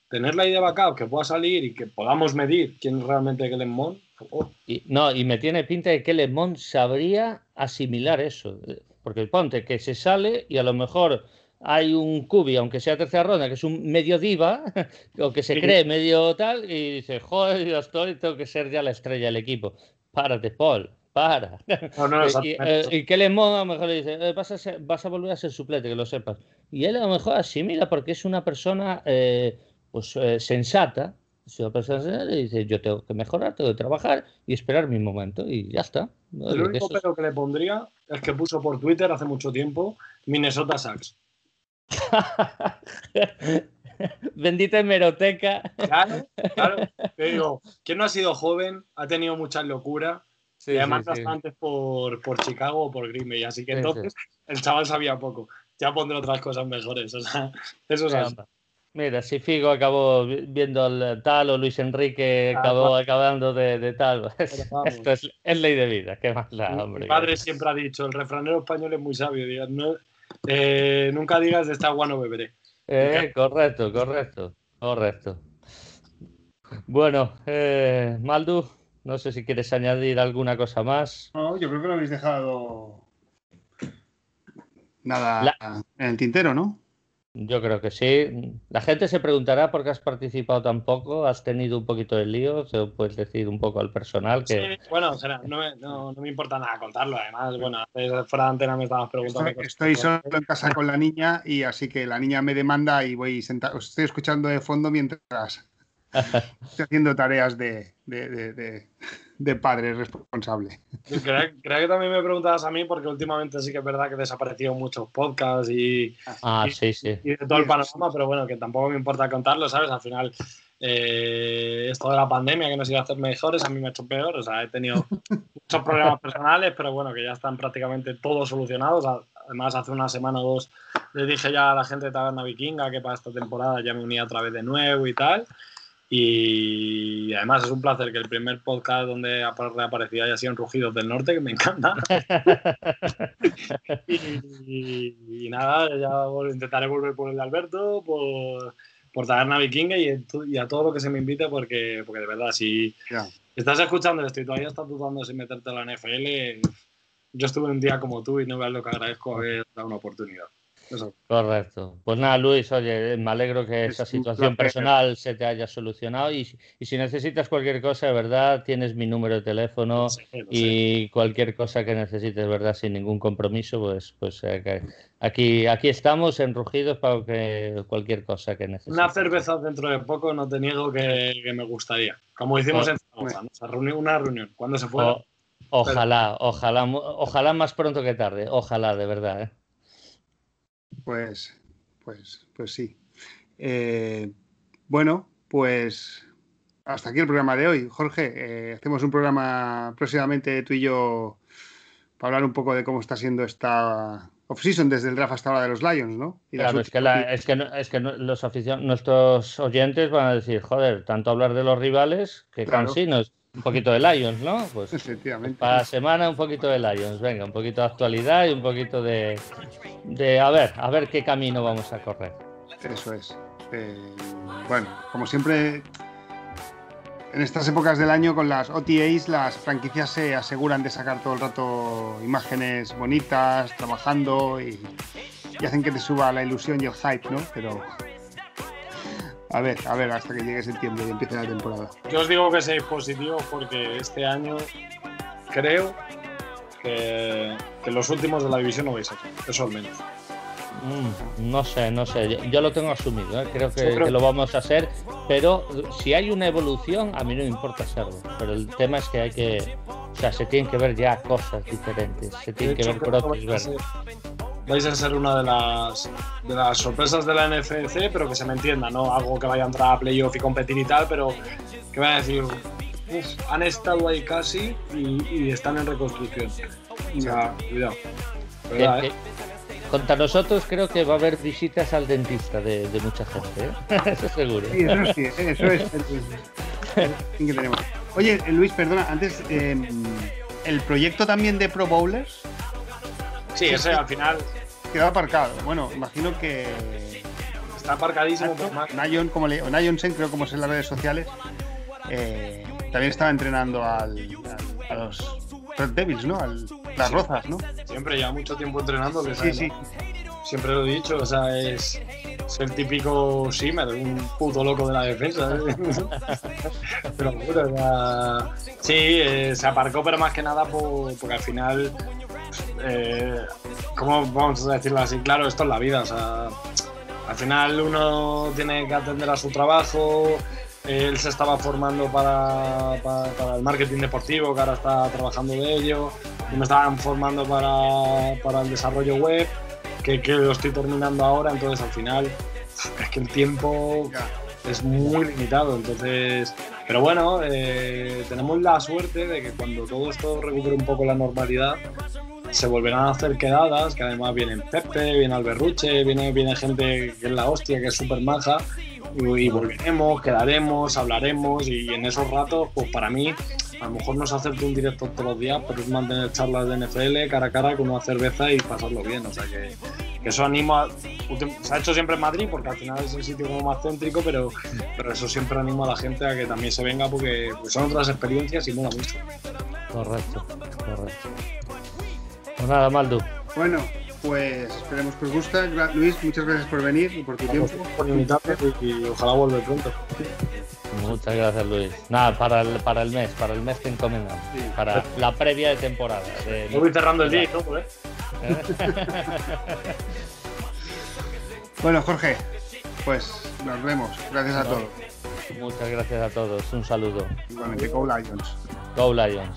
tener la idea de backup, que pueda salir y que podamos medir quién es realmente Kellen Mond, oh, Y, no, y me tiene pinta de que Lemón sabría asimilar eso. eh, Porque ponte que se sale y a lo mejor hay un cubi, aunque sea tercera ronda, que es un medio diva, o que se cree medio tal, y dice, joder, yo estoy, tengo que ser ya la estrella del equipo. Párate, Paul, para. no, no, y, eh, y que a lo mejor le dice, "Eh, vas, a ser- vas a volver a ser suplente, que lo sepas. Y él a lo mejor asimila porque es una persona eh, pues, eh, sensata. Es una persona sensata y dice, yo tengo que mejorar, tengo que trabajar y esperar mi momento y ya está. ¿no? El único es- pero que le pondría es que puso por Twitter hace mucho tiempo Minnesota Sacks. Bendita hemeroteca. Claro, claro. Te digo, ¿quién no ha sido joven? Ha tenido muchas locuras. Sí, y además sí, por, por Chicago o por Green Bay. Así que entonces el chaval sabía poco. Ya pondré otras cosas mejores. O sea, eso es. Mira, si Figo acabó vi- viendo el tal o Luis Enrique Ah, acabó acabando de, de tal. vamos. Esto es, es ley de vida, qué más hombre. Mi padre siempre ha dicho, el refranero español es muy sabio. diga, no- eh, nunca digas de esta agua no beberé. Eh, correcto, correcto, correcto. Bueno, eh, Maldu, no sé si quieres añadir alguna cosa más. No, yo creo que no habéis dejado nada en el tintero, ¿no? Yo creo que sí. La gente se preguntará por qué has participado tan poco, has tenido un poquito de lío, se lo puedes decir un poco al personal que Sí, bueno, será, no, me, no- no me importa nada contarlo. Además, bueno, fuera de antena me estabas preguntando. Estoy, estoy solo en casa con la niña y así que la niña me demanda y voy sentado. Os estoy escuchando de fondo mientras estoy haciendo tareas de, de, de- de- de padre responsable. Creo, creo que también me preguntabas a mí porque últimamente sí que es verdad que desaparecieron muchos podcasts y, Ah, sí, sí. y de todo el panorama, pero bueno, que tampoco me importa contarlo, ¿sabes? Al final, eh, esto de la pandemia que nos iba a hacer mejores, a mí me ha hecho peor. O sea, he tenido muchos problemas personales, pero bueno, que ya están prácticamente todos solucionados. Además, hace una semana o dos le dije ya a la gente de Taberna Vikinga que para esta temporada ya me unía otra vez de nuevo y tal. Y además es un placer que el primer podcast donde apa- reaparecía haya sido en Rugidos del Norte, que me encanta. y, y nada, ya intentaré volver por el de Alberto, por, por Taberna Vikinga y, a todo lo que se me invite, porque, porque de verdad, si estás escuchando esto y todavía estás dudando si meterte a la NFL, yo estuve un día como tú y no veas lo que agradezco haber dado una oportunidad. Eso. Correcto. Pues nada, Luis, oye, me alegro que Es esa situación personal se te haya solucionado y, y si necesitas cualquier cosa, de verdad, tienes mi número de teléfono sé. y cualquier cosa que necesites, verdad, sin ningún compromiso, pues, pues eh, aquí, aquí estamos en Rugidos para que cualquier cosa que necesites. Una cerveza dentro de poco no te niego que, que me gustaría. Como hicimos Oh, en Zaragoza, una reunión, cuando se fuera. O- ojalá, ojalá, mu- ojalá más pronto que tarde, ojalá, de verdad. ¿eh? Pues, pues, pues sí. Eh, bueno, pues hasta aquí el programa de hoy. Jorge, eh, hacemos un programa próximamente tú y yo para hablar un poco de cómo está siendo esta off-season desde el draft hasta ahora de los Lions, ¿no? Y Claro, es que, la- es que, no- es que no- los aficion- nuestros oyentes van a decir, joder, tanto hablar de los rivales que Claro. cansinos. Un poquito de Lions, ¿no? Pues Efectivamente. para la semana un poquito de Lions, venga, un poquito de actualidad y un poquito de, de a ver, a ver qué camino vamos a correr. Eso es. Eh, bueno, como siempre, en estas épocas del año con las OTAs, las franquicias se aseguran de sacar todo el rato imágenes bonitas, trabajando y, y hacen que te suba la ilusión y el hype, ¿no? Pero a ver, a ver, hasta que llegue septiembre y empiece la temporada. Yo os digo que seáis positivos porque este año creo que, que los últimos de la división no vais a ser. Eso al menos. Mm, no sé, no sé, yo, yo lo tengo asumido, ¿eh? creo, que, creo- que lo vamos a hacer, pero si hay una evolución, a mí no me importa serlo, pero el tema es que hay que, o sea, se tienen que ver ya cosas diferentes, se tienen que ver brotes verdes. Vais a ser una de las, de las sorpresas de la NFC, pero que se me entienda, no algo que vaya a entrar a playoff y competir y tal, pero que vaya a decir, han estado ahí casi y, están en reconstrucción. O sea, cuidado. ¿eh? Contra nosotros creo que va a haber visitas al dentista de, mucha gente, ¿eh? eso seguro. Sí, eso sí, eso es. Oye, Luis, perdona, antes, ¿el proyecto también de Pro Bowlers? Sí, ese al final. Quedó aparcado. Bueno, imagino que. Está aparcadísimo. Nayon, como le, o Nayon Sen, creo como es en las redes sociales, eh, también estaba entrenando al, a los Red Devils, ¿no? las rozas, ¿no? Siempre lleva mucho tiempo entrenando. Que sí, sí. Siempre lo he dicho, o sea, es, el típico Shimmer, un puto loco de la defensa. ¿eh? pero bueno, o sea, sí, eh, se aparcó, pero más que nada porque al final, eh, ¿cómo vamos a decirlo así? Claro, esto es la vida, o sea, al final uno tiene que atender a su trabajo, él se estaba formando para, el marketing deportivo, que ahora está trabajando de ello. Me estaban formando para, el desarrollo web, que, lo estoy terminando ahora. Entonces, al final, es que el tiempo es muy limitado. Entonces, pero bueno, eh, tenemos la suerte de que cuando todo esto recupere un poco la normalidad, se volverán a hacer quedadas, que además vienen Pepe, viene Alberruche, viene, viene gente que es la hostia, que es súper maja, y, volveremos, quedaremos, hablaremos y en esos ratos, pues para mí, a lo mejor no es hacerte un directo todos los días, pero es mantener charlas de NFL cara a cara con una cerveza y pasarlo bien. O sea que, eso anima, se ha hecho siempre en Madrid porque al final es el sitio como más céntrico, pero, pero eso siempre anima a la gente a que también se venga porque pues son otras experiencias y mola mucho. Correcto, correcto. Pues nada, Maldu. Bueno, pues esperemos que os guste. Luis, muchas gracias por venir y por tu tiempo. Por invitarme y, ojalá vuelva pronto. Muchas gracias, Luis. Nada, para el, para el mes, para el mes que encomendamos. Para la previa de temporada. voy cerrando el día y todo, ¿eh? bueno, Jorge, pues nos vemos. Gracias a todos. Muchas gracias a todos. Un saludo. Igualmente, Go Lions. Go Lions.